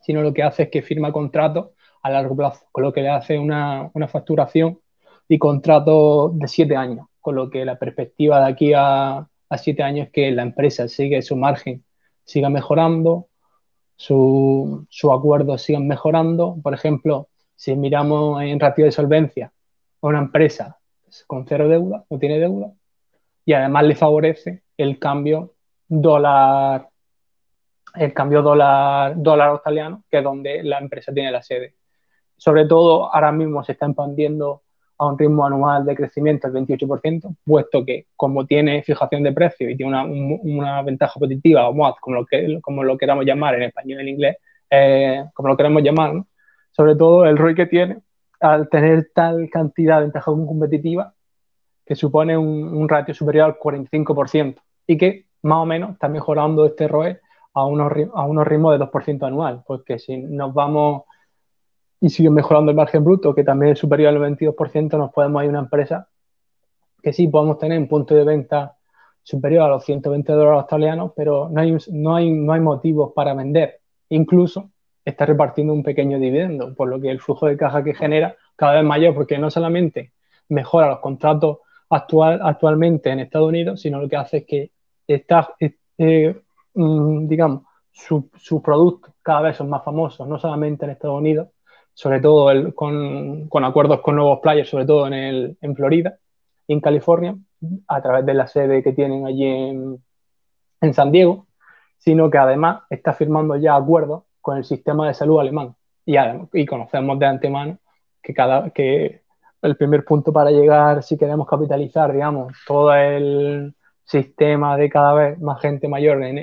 sino lo que hace es que firma contratos a largo plazo, con lo que le hace una, facturación y contrato de siete años, con lo que la perspectiva de aquí a, siete años que la empresa sigue su margen, siga mejorando, sus su acuerdos sigan mejorando. Por ejemplo, si miramos en ratio de solvencia a una empresa con cero deuda, no tiene deuda, y además le favorece el cambio dólar el cambio dólar, dólar australiano, que es donde la empresa tiene la sede. Sobre todo, ahora mismo se está expandiendo a un ritmo anual de crecimiento del 28%, puesto que como tiene fijación de precio y tiene una, una ventaja positiva, o MOAD, como lo, que, como lo queramos llamar en español y en inglés, eh, como lo queremos llamar, sobre todo el ROI que tiene, al tener tal cantidad de ventaja competitiva, que supone un, ratio superior al 45% y que más o menos está mejorando este ROE a unos, a unos ritmos de 2% anual, porque si nos vamos y sigue mejorando el margen bruto, que también es superior al 22%, nos podemos ir una empresa que sí podemos tener un punto de venta superior a los 120 dólares australianos, pero no hay, no hay, no hay motivos para vender. Incluso está repartiendo un pequeño dividendo, por lo que el flujo de caja que genera cada vez mayor, porque no solamente mejora los contratos actual, actualmente en Estados Unidos, sino lo que hace es que está, eh, mm, digamos, sus productos cada vez son más famosos, no solamente en Estados Unidos, sobre todo con, con, acuerdos con nuevos players, sobre todo en, el, en Florida y en California, a través de la sede que tienen allí en, en San Diego, sino que además está firmando ya acuerdos con el sistema de salud alemán. Y, y conocemos de antemano que, cada, que el primer punto para llegar, si queremos capitalizar, digamos, todo el sistema de cada vez más gente mayor en,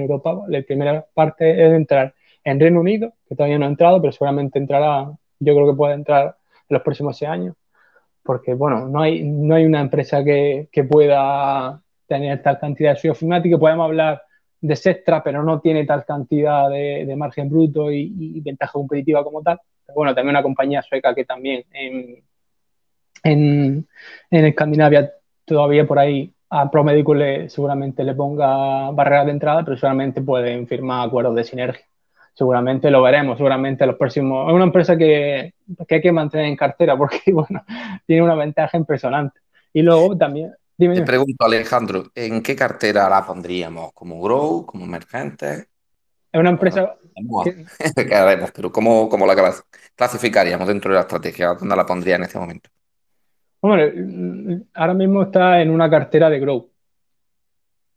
Europa, la primera parte es entrar en Reino Unido, que todavía no ha entrado, pero seguramente entrará, yo creo que puede entrar en los próximos seis años, porque, bueno, no hay, no hay una empresa que, pueda tener tal cantidad de suyo ofimática, podemos hablar de Sextra, pero no tiene tal cantidad de, margen bruto y, ventaja competitiva como tal. bueno, también una compañía sueca que también en, en, Escandinavia todavía por ahí a ProMedical le, seguramente le ponga barreras de entrada, pero seguramente pueden firmar acuerdos de sinergia. Seguramente lo veremos, seguramente los próximos. Es una empresa que, que hay que mantener en cartera porque, bueno, tiene una ventaja impresionante. Y luego también. Te pregunto, Alejandro, ¿en qué cartera la pondríamos? ¿Como Grow? ¿Como Emergente? Es una empresa. Que... pero ¿cómo, ¿cómo, la clasificaríamos dentro de la estrategia? ¿Dónde la pondría en este momento? Bueno, ahora mismo está en una cartera de Grow.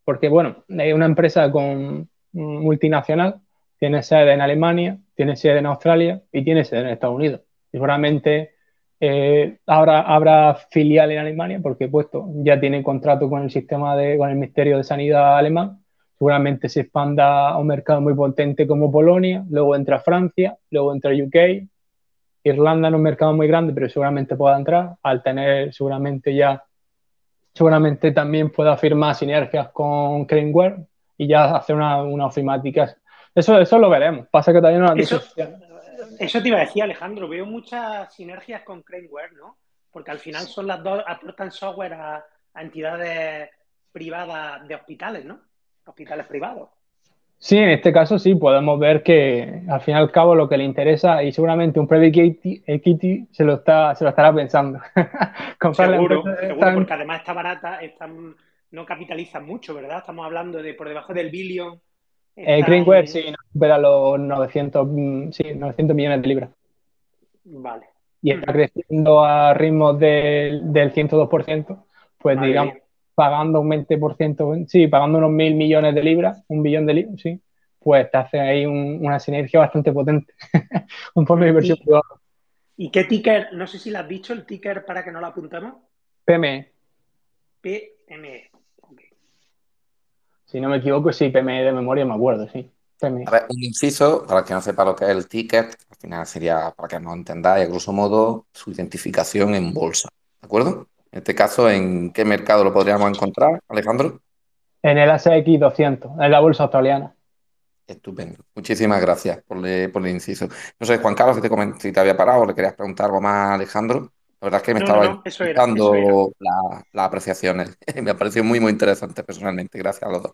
Porque, bueno, es una empresa con multinacional, tiene sede en Alemania, tiene sede en Australia y tiene sede en Estados Unidos. Seguramente eh, habrá filial en Alemania porque, puesto, ya tiene contrato con el sistema de, con el Ministerio de Sanidad alemán. Seguramente se expanda a un mercado muy potente como Polonia, luego entra Francia, luego entra UK, Irlanda no es un mercado muy grande, pero seguramente pueda entrar, al tener seguramente ya, seguramente también pueda firmar sinergias con Craneware y ya hacer una, una ofimática. Eso, eso lo veremos. Pasa que todavía no eso, eso te iba a decir, Alejandro. Veo muchas sinergias con Craneware, ¿no? Porque al final son las dos, aportan software a entidades privadas de hospitales, ¿no? Hospitales privados. Sí, en este caso sí, podemos ver que al fin y al cabo lo que le interesa y seguramente un private equity se lo, está, se lo estará pensando. seguro, seguro porque además está barata, no capitalizan mucho, ¿verdad? Estamos hablando de por debajo del billón. Eh, Greenware sí, supera los 900, mm, sí, 900 millones de libras. Vale. Y está creciendo a ritmos del, del 102%, pues digamos, pagando un 20%, sí, pagando unos mil millones de libras, un billón de libras, sí, pues te hace ahí una sinergia bastante potente. un fondo de inversión privado. ¿Y qué ticker? No sé si lo has dicho, el ticker para que no lo apuntemos. PME. PME. Si no me equivoco, sí, PME de memoria me acuerdo, sí. PME. A ver, un inciso, para que no sepa lo que es el ticket, al final sería, para que no entendáis, a grosso modo, su identificación en bolsa. ¿De acuerdo? En este caso, ¿en qué mercado lo podríamos encontrar, Alejandro? En el ASX 200, en la bolsa australiana. Estupendo. Muchísimas gracias por, el inciso. No sé, Juan Carlos, si te, si te había parado le querías preguntar algo más a Alejandro. La verdad es que me estaba dando las apreciaciones. me ha parecido muy, muy interesante personalmente. Gracias a los dos.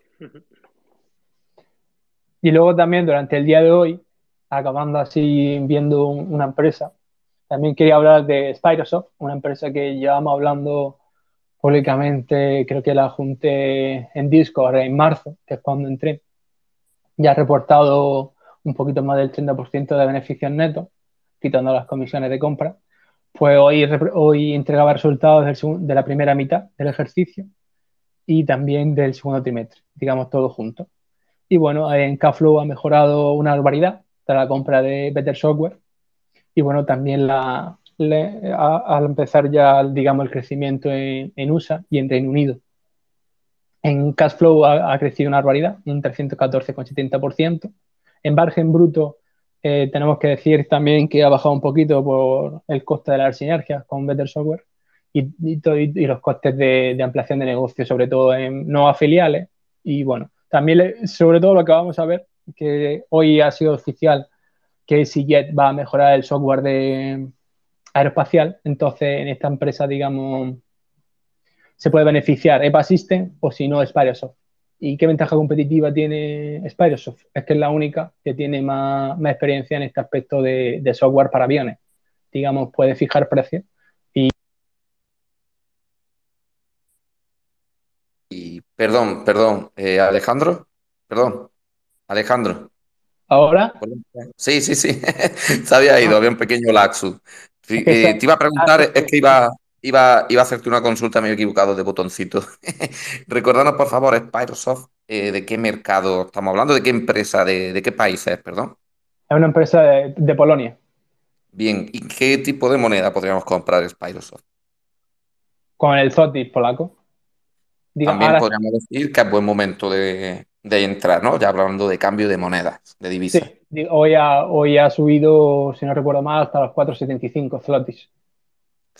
Y luego también durante el día de hoy, acabando así viendo una empresa, también quería hablar de Spyrosoft, una empresa que llevamos hablando públicamente, creo que la junté en Discord en marzo, que es cuando entré. Ya ha reportado un poquito más del 30% de beneficios netos, quitando las comisiones de compra pues hoy, hoy entregaba resultados de la primera mitad del ejercicio y también del segundo trimestre, digamos todo junto. Y bueno, en Caflow ha mejorado una barbaridad tras la compra de Better Software y bueno, también la, al empezar ya, digamos, el crecimiento en, USA y en Reino Unido. En Cashflow ha, ha crecido una barbaridad, un 314,70%. En margen bruto eh, tenemos que decir también que ha bajado un poquito por el coste de las sinergias con Better Software y, los costes de, ampliación de negocio, sobre todo en no filiales. Y bueno, también sobre todo lo que vamos a ver, que hoy ha sido oficial que EasyJet va a mejorar el software de aeroespacial. Entonces, en esta empresa, digamos, se puede beneficiar EPA System o si no, Spirosoft. ¿Y qué ventaja competitiva tiene Spyrosoft? Es que es la única que tiene más, experiencia en este aspecto de, software para aviones. Digamos, puede fijar precios y... y perdón, perdón, eh, Alejandro, perdón, Alejandro. ¿Ahora? Sí, sí, sí, se había ido, había un pequeño laxus. Eh, te iba a preguntar, es que iba, Iba, a hacerte una consulta, me he equivocado de botoncito. Recordanos, por favor, Spyrosoft, eh, ¿de qué mercado estamos hablando? ¿De qué empresa? ¿De, qué país es, perdón? Es una empresa de, Polonia. Bien, ¿y qué tipo de moneda podríamos comprar Spyrosoft? Con el zloty polaco. También podríamos decir que es buen momento de, entrar, ¿no? Ya hablando de cambio de monedas, de divisas. Sí, hoy ha, hoy ha subido, si no recuerdo mal, hasta los 4,75 zlotys.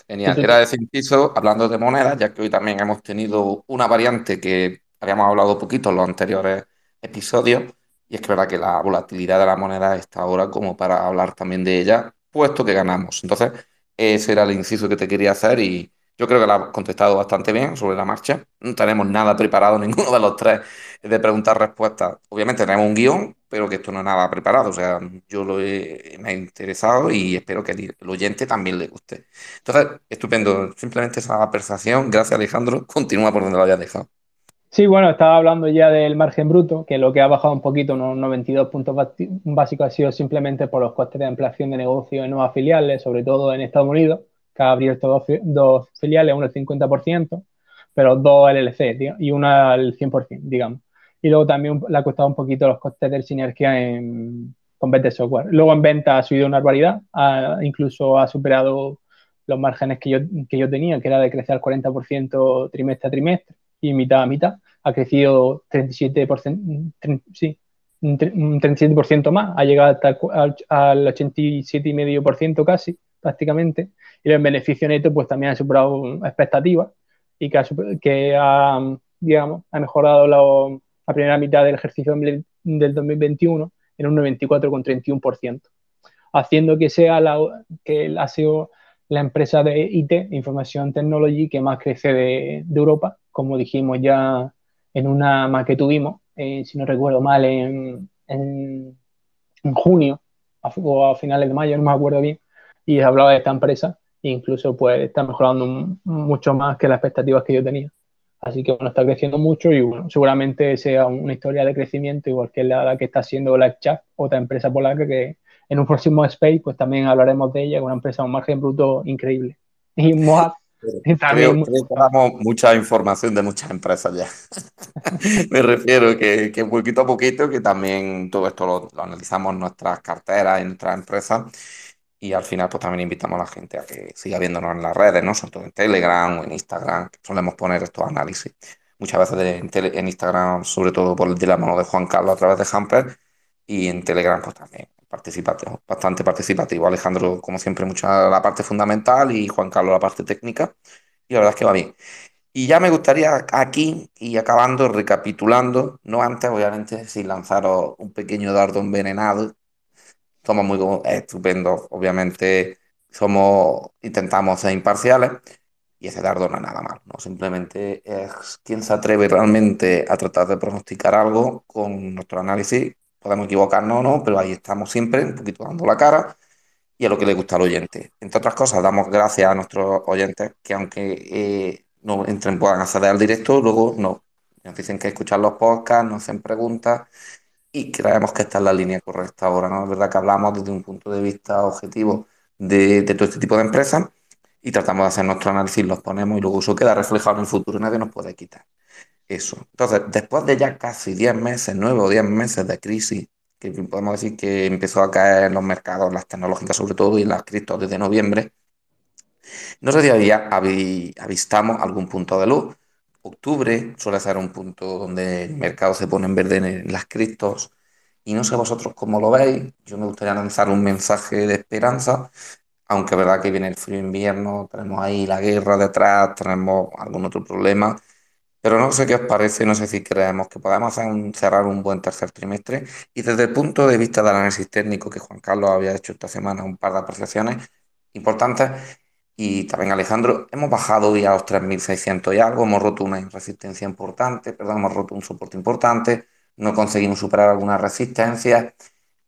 Genial. Era ese inciso, hablando de monedas, ya que hoy también hemos tenido una variante que habíamos hablado poquito en los anteriores episodios, y es que verdad que la volatilidad de la moneda está ahora como para hablar también de ella, puesto que ganamos. Entonces, ese era el inciso que te quería hacer y yo creo que la has contestado bastante bien sobre la marcha. No tenemos nada preparado ninguno de los tres de preguntar respuestas. Obviamente tenemos un guion, pero que esto no es nada preparado. O sea, yo lo he, me ha interesado y espero que el, oyente también le guste. Entonces, estupendo. Simplemente esa percepción. Gracias, Alejandro. Continúa por donde lo habías dejado. Sí, bueno, estaba hablando ya del margen bruto, que lo que ha bajado un poquito, unos 92 puntos básicos, ha sido simplemente por los costes de ampliación de negocio en nuevas filiales, sobre todo en Estados Unidos que ha abierto dos, filiales, uno al 50%, pero dos LLC y una al 100%, digamos. Y luego también le ha costado un poquito los costes de sinergia en, con BT Software. Luego en venta ha subido una barbaridad, incluso ha superado los márgenes que yo, que yo tenía, que era de crecer al 40% trimestre a trimestre y mitad a mitad. Ha crecido 37%, sí, un 37% más, ha llegado hasta al, al 87,5% casi, prácticamente y el beneficio neto pues también ha superado expectativas y que ha, que ha digamos, ha mejorado la, primera mitad del ejercicio del 2021 en un 94,31%, haciendo que sea la, que ha sido la empresa de IT, Information Technology, que más crece de, Europa, como dijimos ya en una más que tuvimos, eh, si no recuerdo mal, en, en, junio o a finales de mayo, no me acuerdo bien, y hablaba de esta empresa incluso pues está mejorando mucho más que las expectativas que yo tenía. Así que bueno, está creciendo mucho y bueno, seguramente sea una historia de crecimiento igual que la, que está haciendo Chat, otra empresa polaca que en un próximo Space pues también hablaremos de ella, una empresa con margen bruto increíble. Y Moab. Creo, que damos mucha información de muchas empresas ya. Me refiero que, que poquito a poquito que también todo esto lo, lo analizamos en nuestras carteras, en nuestras empresas y al final, pues también invitamos a la gente a que siga viéndonos en las redes, ¿no? Sobre todo en Telegram o en Instagram, que solemos poner estos análisis. Muchas veces en, Instagram, sobre todo por el de la mano de Juan Carlos a través de Hamper, y en Telegram, pues también participativo, bastante participativo. Alejandro, como siempre, mucha la parte fundamental y Juan Carlos la parte técnica. Y la verdad es que va bien. Y ya me gustaría aquí, y acabando, recapitulando, no antes, obviamente, sin lanzaros un pequeño dardo envenenado, somos muy estupendos, obviamente somos, intentamos ser imparciales y ese dardo no es nada mal, ¿no? Simplemente es quien se atreve realmente a tratar de pronosticar algo con nuestro análisis. Podemos equivocarnos o no, pero ahí estamos siempre, un poquito dando la cara y a lo que le gusta al oyente. Entre otras cosas, damos gracias a nuestros oyentes que aunque eh, no entren, puedan acceder al directo, luego no. Nos dicen que escuchan los podcasts, nos hacen preguntas y creemos que esta es la línea correcta ahora, ¿no? Es verdad que hablamos desde un punto de vista objetivo de, todo este tipo de empresas y tratamos de hacer nuestro análisis, los ponemos y luego eso queda reflejado en el futuro, nadie nos puede quitar eso. Entonces, después de ya casi 10 meses, 9 o 10 meses de crisis, que podemos decir que empezó a caer en los mercados, las tecnológicas sobre todo y las criptos desde noviembre, no sé si ya avistamos algún punto de luz octubre suele ser un punto donde el mercado se pone en verde en las criptos. Y no sé vosotros cómo lo veis. Yo me gustaría lanzar un mensaje de esperanza, aunque es verdad que viene el frío invierno, tenemos ahí la guerra detrás, tenemos algún otro problema. Pero no sé qué os parece, no sé si creemos que podemos cerrar un buen tercer trimestre. Y desde el punto de vista del análisis técnico, que Juan Carlos había hecho esta semana un par de apreciaciones importantes, y también Alejandro, hemos bajado ya a los 3.600 y algo, hemos roto una resistencia importante, perdón, hemos roto un soporte importante, no conseguimos superar alguna resistencia.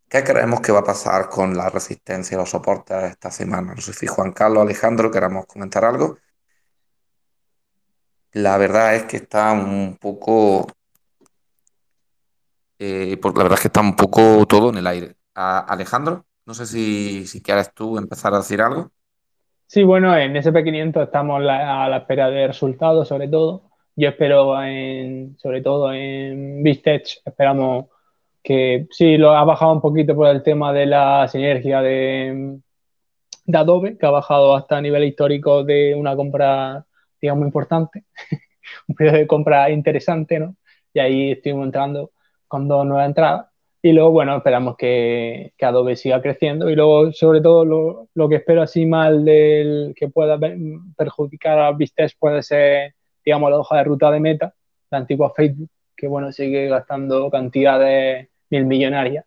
¿Qué creemos que va a pasar con la resistencia y los soportes esta semana? No sé si Juan Carlos, Alejandro, queramos comentar algo. La verdad es que está un poco... Eh, la verdad es que está un poco todo en el aire. Alejandro, no sé si, si quieres tú empezar a decir algo. Sí, bueno, en SP500 estamos a la espera de resultados, sobre todo. Yo espero, en, sobre todo en Bistech, esperamos que sí, lo ha bajado un poquito por el tema de la sinergia de, de Adobe, que ha bajado hasta nivel histórico de una compra, digamos, importante, un periodo de compra interesante, ¿no? Y ahí estuvimos entrando con dos nuevas entradas. Y luego, bueno, esperamos que, que, Adobe siga creciendo. Y luego, sobre todo, lo, lo, que espero así mal del que pueda perjudicar a Vistes puede ser, digamos, la hoja de ruta de Meta, la antigua Facebook, que, bueno, sigue gastando cantidades mil millonarias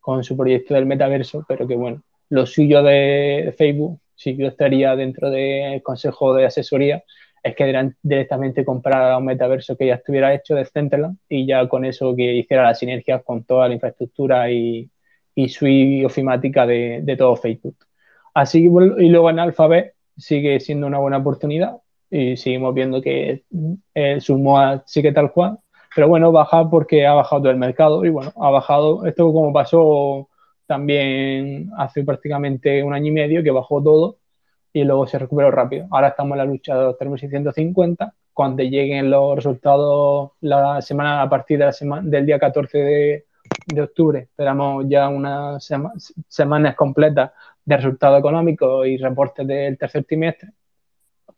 con su proyecto del metaverso, pero que, bueno, lo suyo de Facebook, si yo estaría dentro del consejo de asesoría, es que directamente comprar un metaverso que ya estuviera hecho de Centerland y ya con eso que hiciera la sinergia con toda la infraestructura y, y suite ofimática de, de, todo Facebook. Así y luego en Alphabet sigue siendo una buena oportunidad y seguimos viendo que el Sumoa sigue tal cual, pero bueno, baja porque ha bajado el mercado y bueno, ha bajado, esto como pasó también hace prácticamente un año y medio que bajó todo y luego se recuperó rápido. Ahora estamos en la lucha de los 3.650. Cuando lleguen los resultados la semana a partir de la semana, del día 14 de, de octubre, esperamos ya unas semanas completas de resultados económicos y reportes del tercer trimestre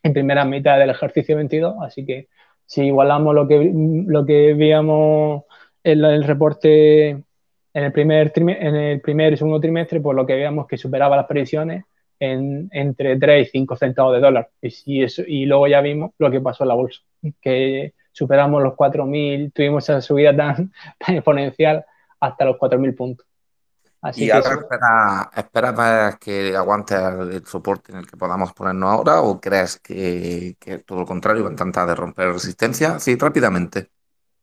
en primera mitad del ejercicio 22. Así que si igualamos lo que, lo que veíamos en el reporte en el primer, en el primer y segundo trimestre, pues lo que veíamos que superaba las previsiones en, entre 3 y 5 centavos de dólar. Y, si eso, y luego ya vimos lo que pasó en la bolsa, que superamos los 4.000, tuvimos esa subida tan, tan exponencial hasta los 4.000 puntos. Así ¿Y ahora espera, espera que aguante el, soporte en el que podamos ponernos ahora o crees que, que todo lo contrario va a intentar de romper resistencia? Sí, rápidamente.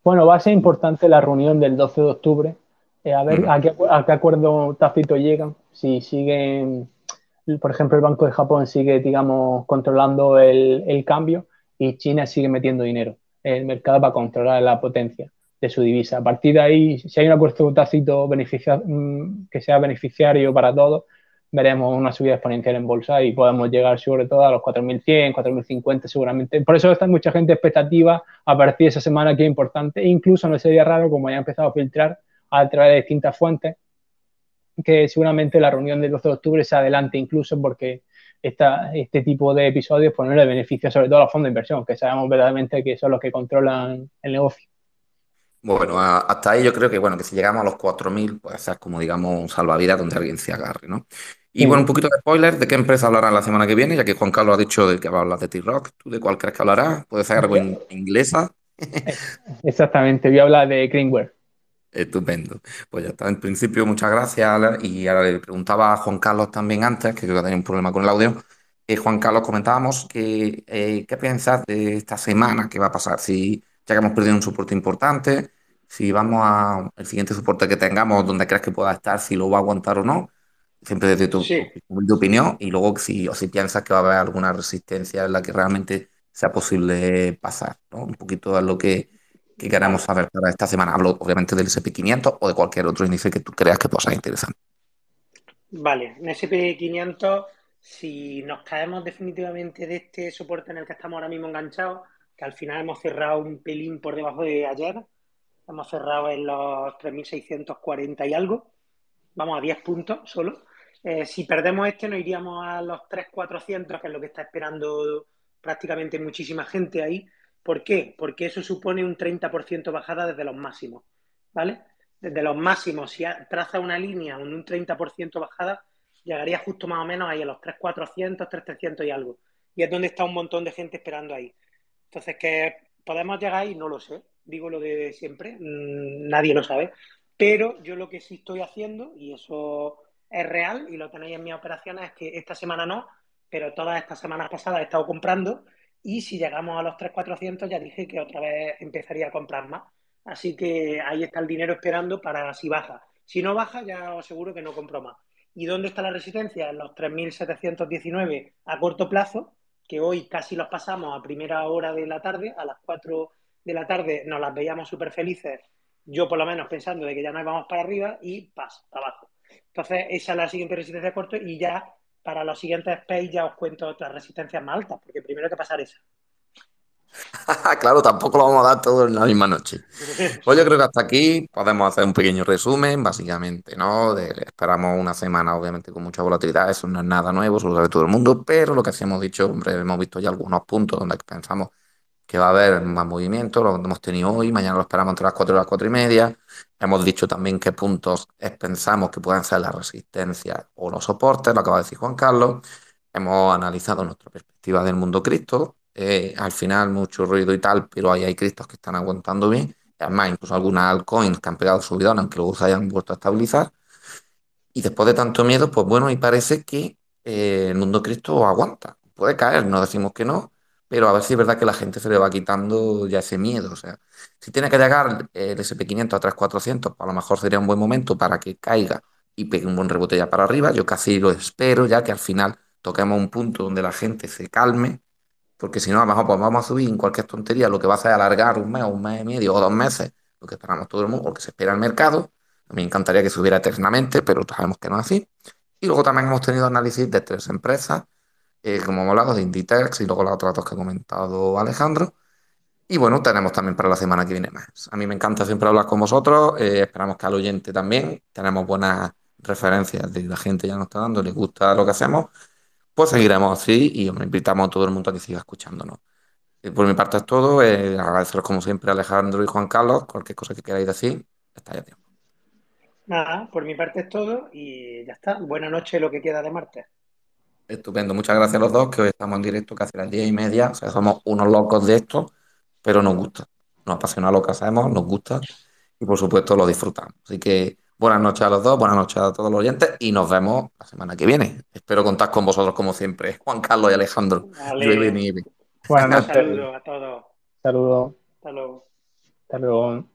Bueno, va a ser importante la reunión del 12 de octubre. Eh, a ver a, qué, a, qué, acuerdo tácito llegan. Si siguen por ejemplo, el Banco de Japón sigue, digamos, controlando el, cambio y China sigue metiendo dinero. el mercado para controlar la potencia de su divisa. A partir de ahí, si hay un acuerdo tácito mm, que sea beneficiario para todos, veremos una subida exponencial en bolsa y podemos llegar sobre todo a los 4.100, 4.050 seguramente. Por eso está mucha gente expectativa a partir de esa semana que es importante. E incluso no sería raro, como ya empezado a filtrar a través de distintas fuentes, que seguramente la reunión del 12 de octubre se adelante incluso porque esta, este tipo de episodios pues no le beneficia sobre todo a los fondos de inversión, que sabemos verdaderamente que son los que controlan el negocio. Bueno, hasta ahí yo creo que bueno, que si llegamos a los 4.000 puede ser como digamos un salvavidas donde alguien se agarre, ¿no? Y bueno, un poquito de spoiler de qué empresa hablará la semana que viene, ya que Juan Carlos ha dicho de que va a hablar de T-Rock. ¿Tú de cuál crees que hablará? ¿Puede ser algo en inglesa? Exactamente, voy a hablar de Greenware. Estupendo. Pues ya está. En principio, muchas gracias. Y ahora le preguntaba a Juan Carlos también antes, que creo que tenía un problema con el audio. Eh, Juan Carlos, comentábamos que eh, qué piensas de esta semana que va a pasar. Si ya que hemos perdido un soporte importante, si vamos a el siguiente soporte que tengamos, donde crees que pueda estar, si lo va a aguantar o no siempre desde tu, opinión, y luego si, o si piensas que va a haber alguna resistencia en la que realmente sea posible pasar, ¿no? Un poquito a lo que, que queramos saber para esta semana. Hablo obviamente del SP500 o de cualquier otro índice que tú creas que pueda ser interesante. Vale, en SP500, si nos caemos definitivamente de este soporte en el que estamos ahora mismo enganchados, que al final hemos cerrado un pelín por debajo de ayer, hemos cerrado en los 3.640 y algo, vamos a 10 puntos solo, eh, si perdemos este, nos iríamos a los 3.400, que es lo que está esperando prácticamente muchísima gente ahí. ¿Por qué? Porque eso supone un 30% bajada desde los máximos, ¿vale? Desde los máximos, si traza una línea con un 30% bajada, llegaría justo más o menos ahí a los 3.400, 3.300 y algo. Y es donde está un montón de gente esperando ahí. Entonces, ¿que podemos llegar ahí? No lo sé. Digo lo de siempre, mm, nadie lo sabe. Pero yo lo que sí estoy haciendo, y eso es real y lo tenéis en mis operaciones, es que esta semana no, pero todas estas semanas pasadas he estado comprando y si llegamos a los 3.400 ya dije que otra vez empezaría a comprar más. Así que ahí está el dinero esperando para si baja. Si no baja, ya os aseguro que no compro más. ¿Y dónde está la resistencia? En los 3.719 a corto plazo, que hoy casi los pasamos a primera hora de la tarde, a las 4 de la tarde nos las veíamos súper felices, yo por lo menos pensando de que ya nos vamos para arriba y pas, para abajo. Entonces, esa es la siguiente resistencia corto y ya para los siguientes space ya os cuento otras resistencias más altas, porque primero hay que pasar esa. claro, tampoco lo vamos a dar todo en la misma noche. Pues yo creo que hasta aquí podemos hacer un pequeño resumen, básicamente, ¿no? esperamos una semana, obviamente, con mucha volatilidad, eso no es nada nuevo, eso lo sabe todo el mundo, pero lo que sí hemos dicho, hombre, hemos visto ya algunos puntos donde pensamos que va a haber más movimiento, lo hemos tenido hoy, mañana lo esperamos entre las 4 y las 4 y media. Hemos dicho también qué puntos pensamos que pueden ser la resistencia o los soportes, lo acaba de decir Juan Carlos. Hemos analizado nuestra perspectiva del mundo cripto. Eh, al final, mucho ruido y tal, pero ahí hay criptos que están aguantando bien. Además, incluso algunas altcoins que han pegado subidón, aunque luego se hayan vuelto a estabilizar. Y después de tanto miedo, pues bueno, y parece que eh, el mundo cripto aguanta. Puede caer, no decimos que no, pero a ver si es verdad que la gente se le va quitando ya ese miedo. O sea, si tiene que llegar el SP500 a 3400, pues a lo mejor sería un buen momento para que caiga y pegue un buen rebote ya para arriba. Yo casi lo espero, ya que al final toquemos un punto donde la gente se calme, porque si no, a lo mejor pues vamos a subir en cualquier tontería, lo que va a hacer alargar un mes, un mes y medio o dos meses, lo que esperamos todo el mundo, lo que se espera el mercado. A mí me encantaría que subiera eternamente, pero sabemos que no es así. Y luego también hemos tenido análisis de tres empresas eh, como hemos hablado, de Inditex y luego los otros dos que ha comentado Alejandro. Y bueno, tenemos también para la semana que viene más. A mí me encanta siempre hablar con vosotros, eh, esperamos que al oyente también. Tenemos buenas referencias de la gente ya nos está dando, les gusta lo que hacemos. Pues seguiremos así y invitamos a todo el mundo a que siga escuchándonos. Eh, por mi parte es todo. agradeceros como siempre a Alejandro y Juan Carlos. Cualquier cosa que queráis decir, está ya tiempo. Nada, por mi parte es todo y ya está. Buenas noches lo que queda de martes. Estupendo, muchas gracias a los dos, que hoy estamos en directo casi a las diez y media. O sea, somos unos locos de esto, pero nos gusta. Nos apasiona lo que hacemos, nos gusta y por supuesto lo disfrutamos. Así que buenas noches a los dos, buenas noches a todos los oyentes y nos vemos la semana que viene. Espero contar con vosotros como siempre, Juan Carlos y Alejandro. Buenas noches. Saludos a todos. Saludos. Hasta luego. Hasta luego.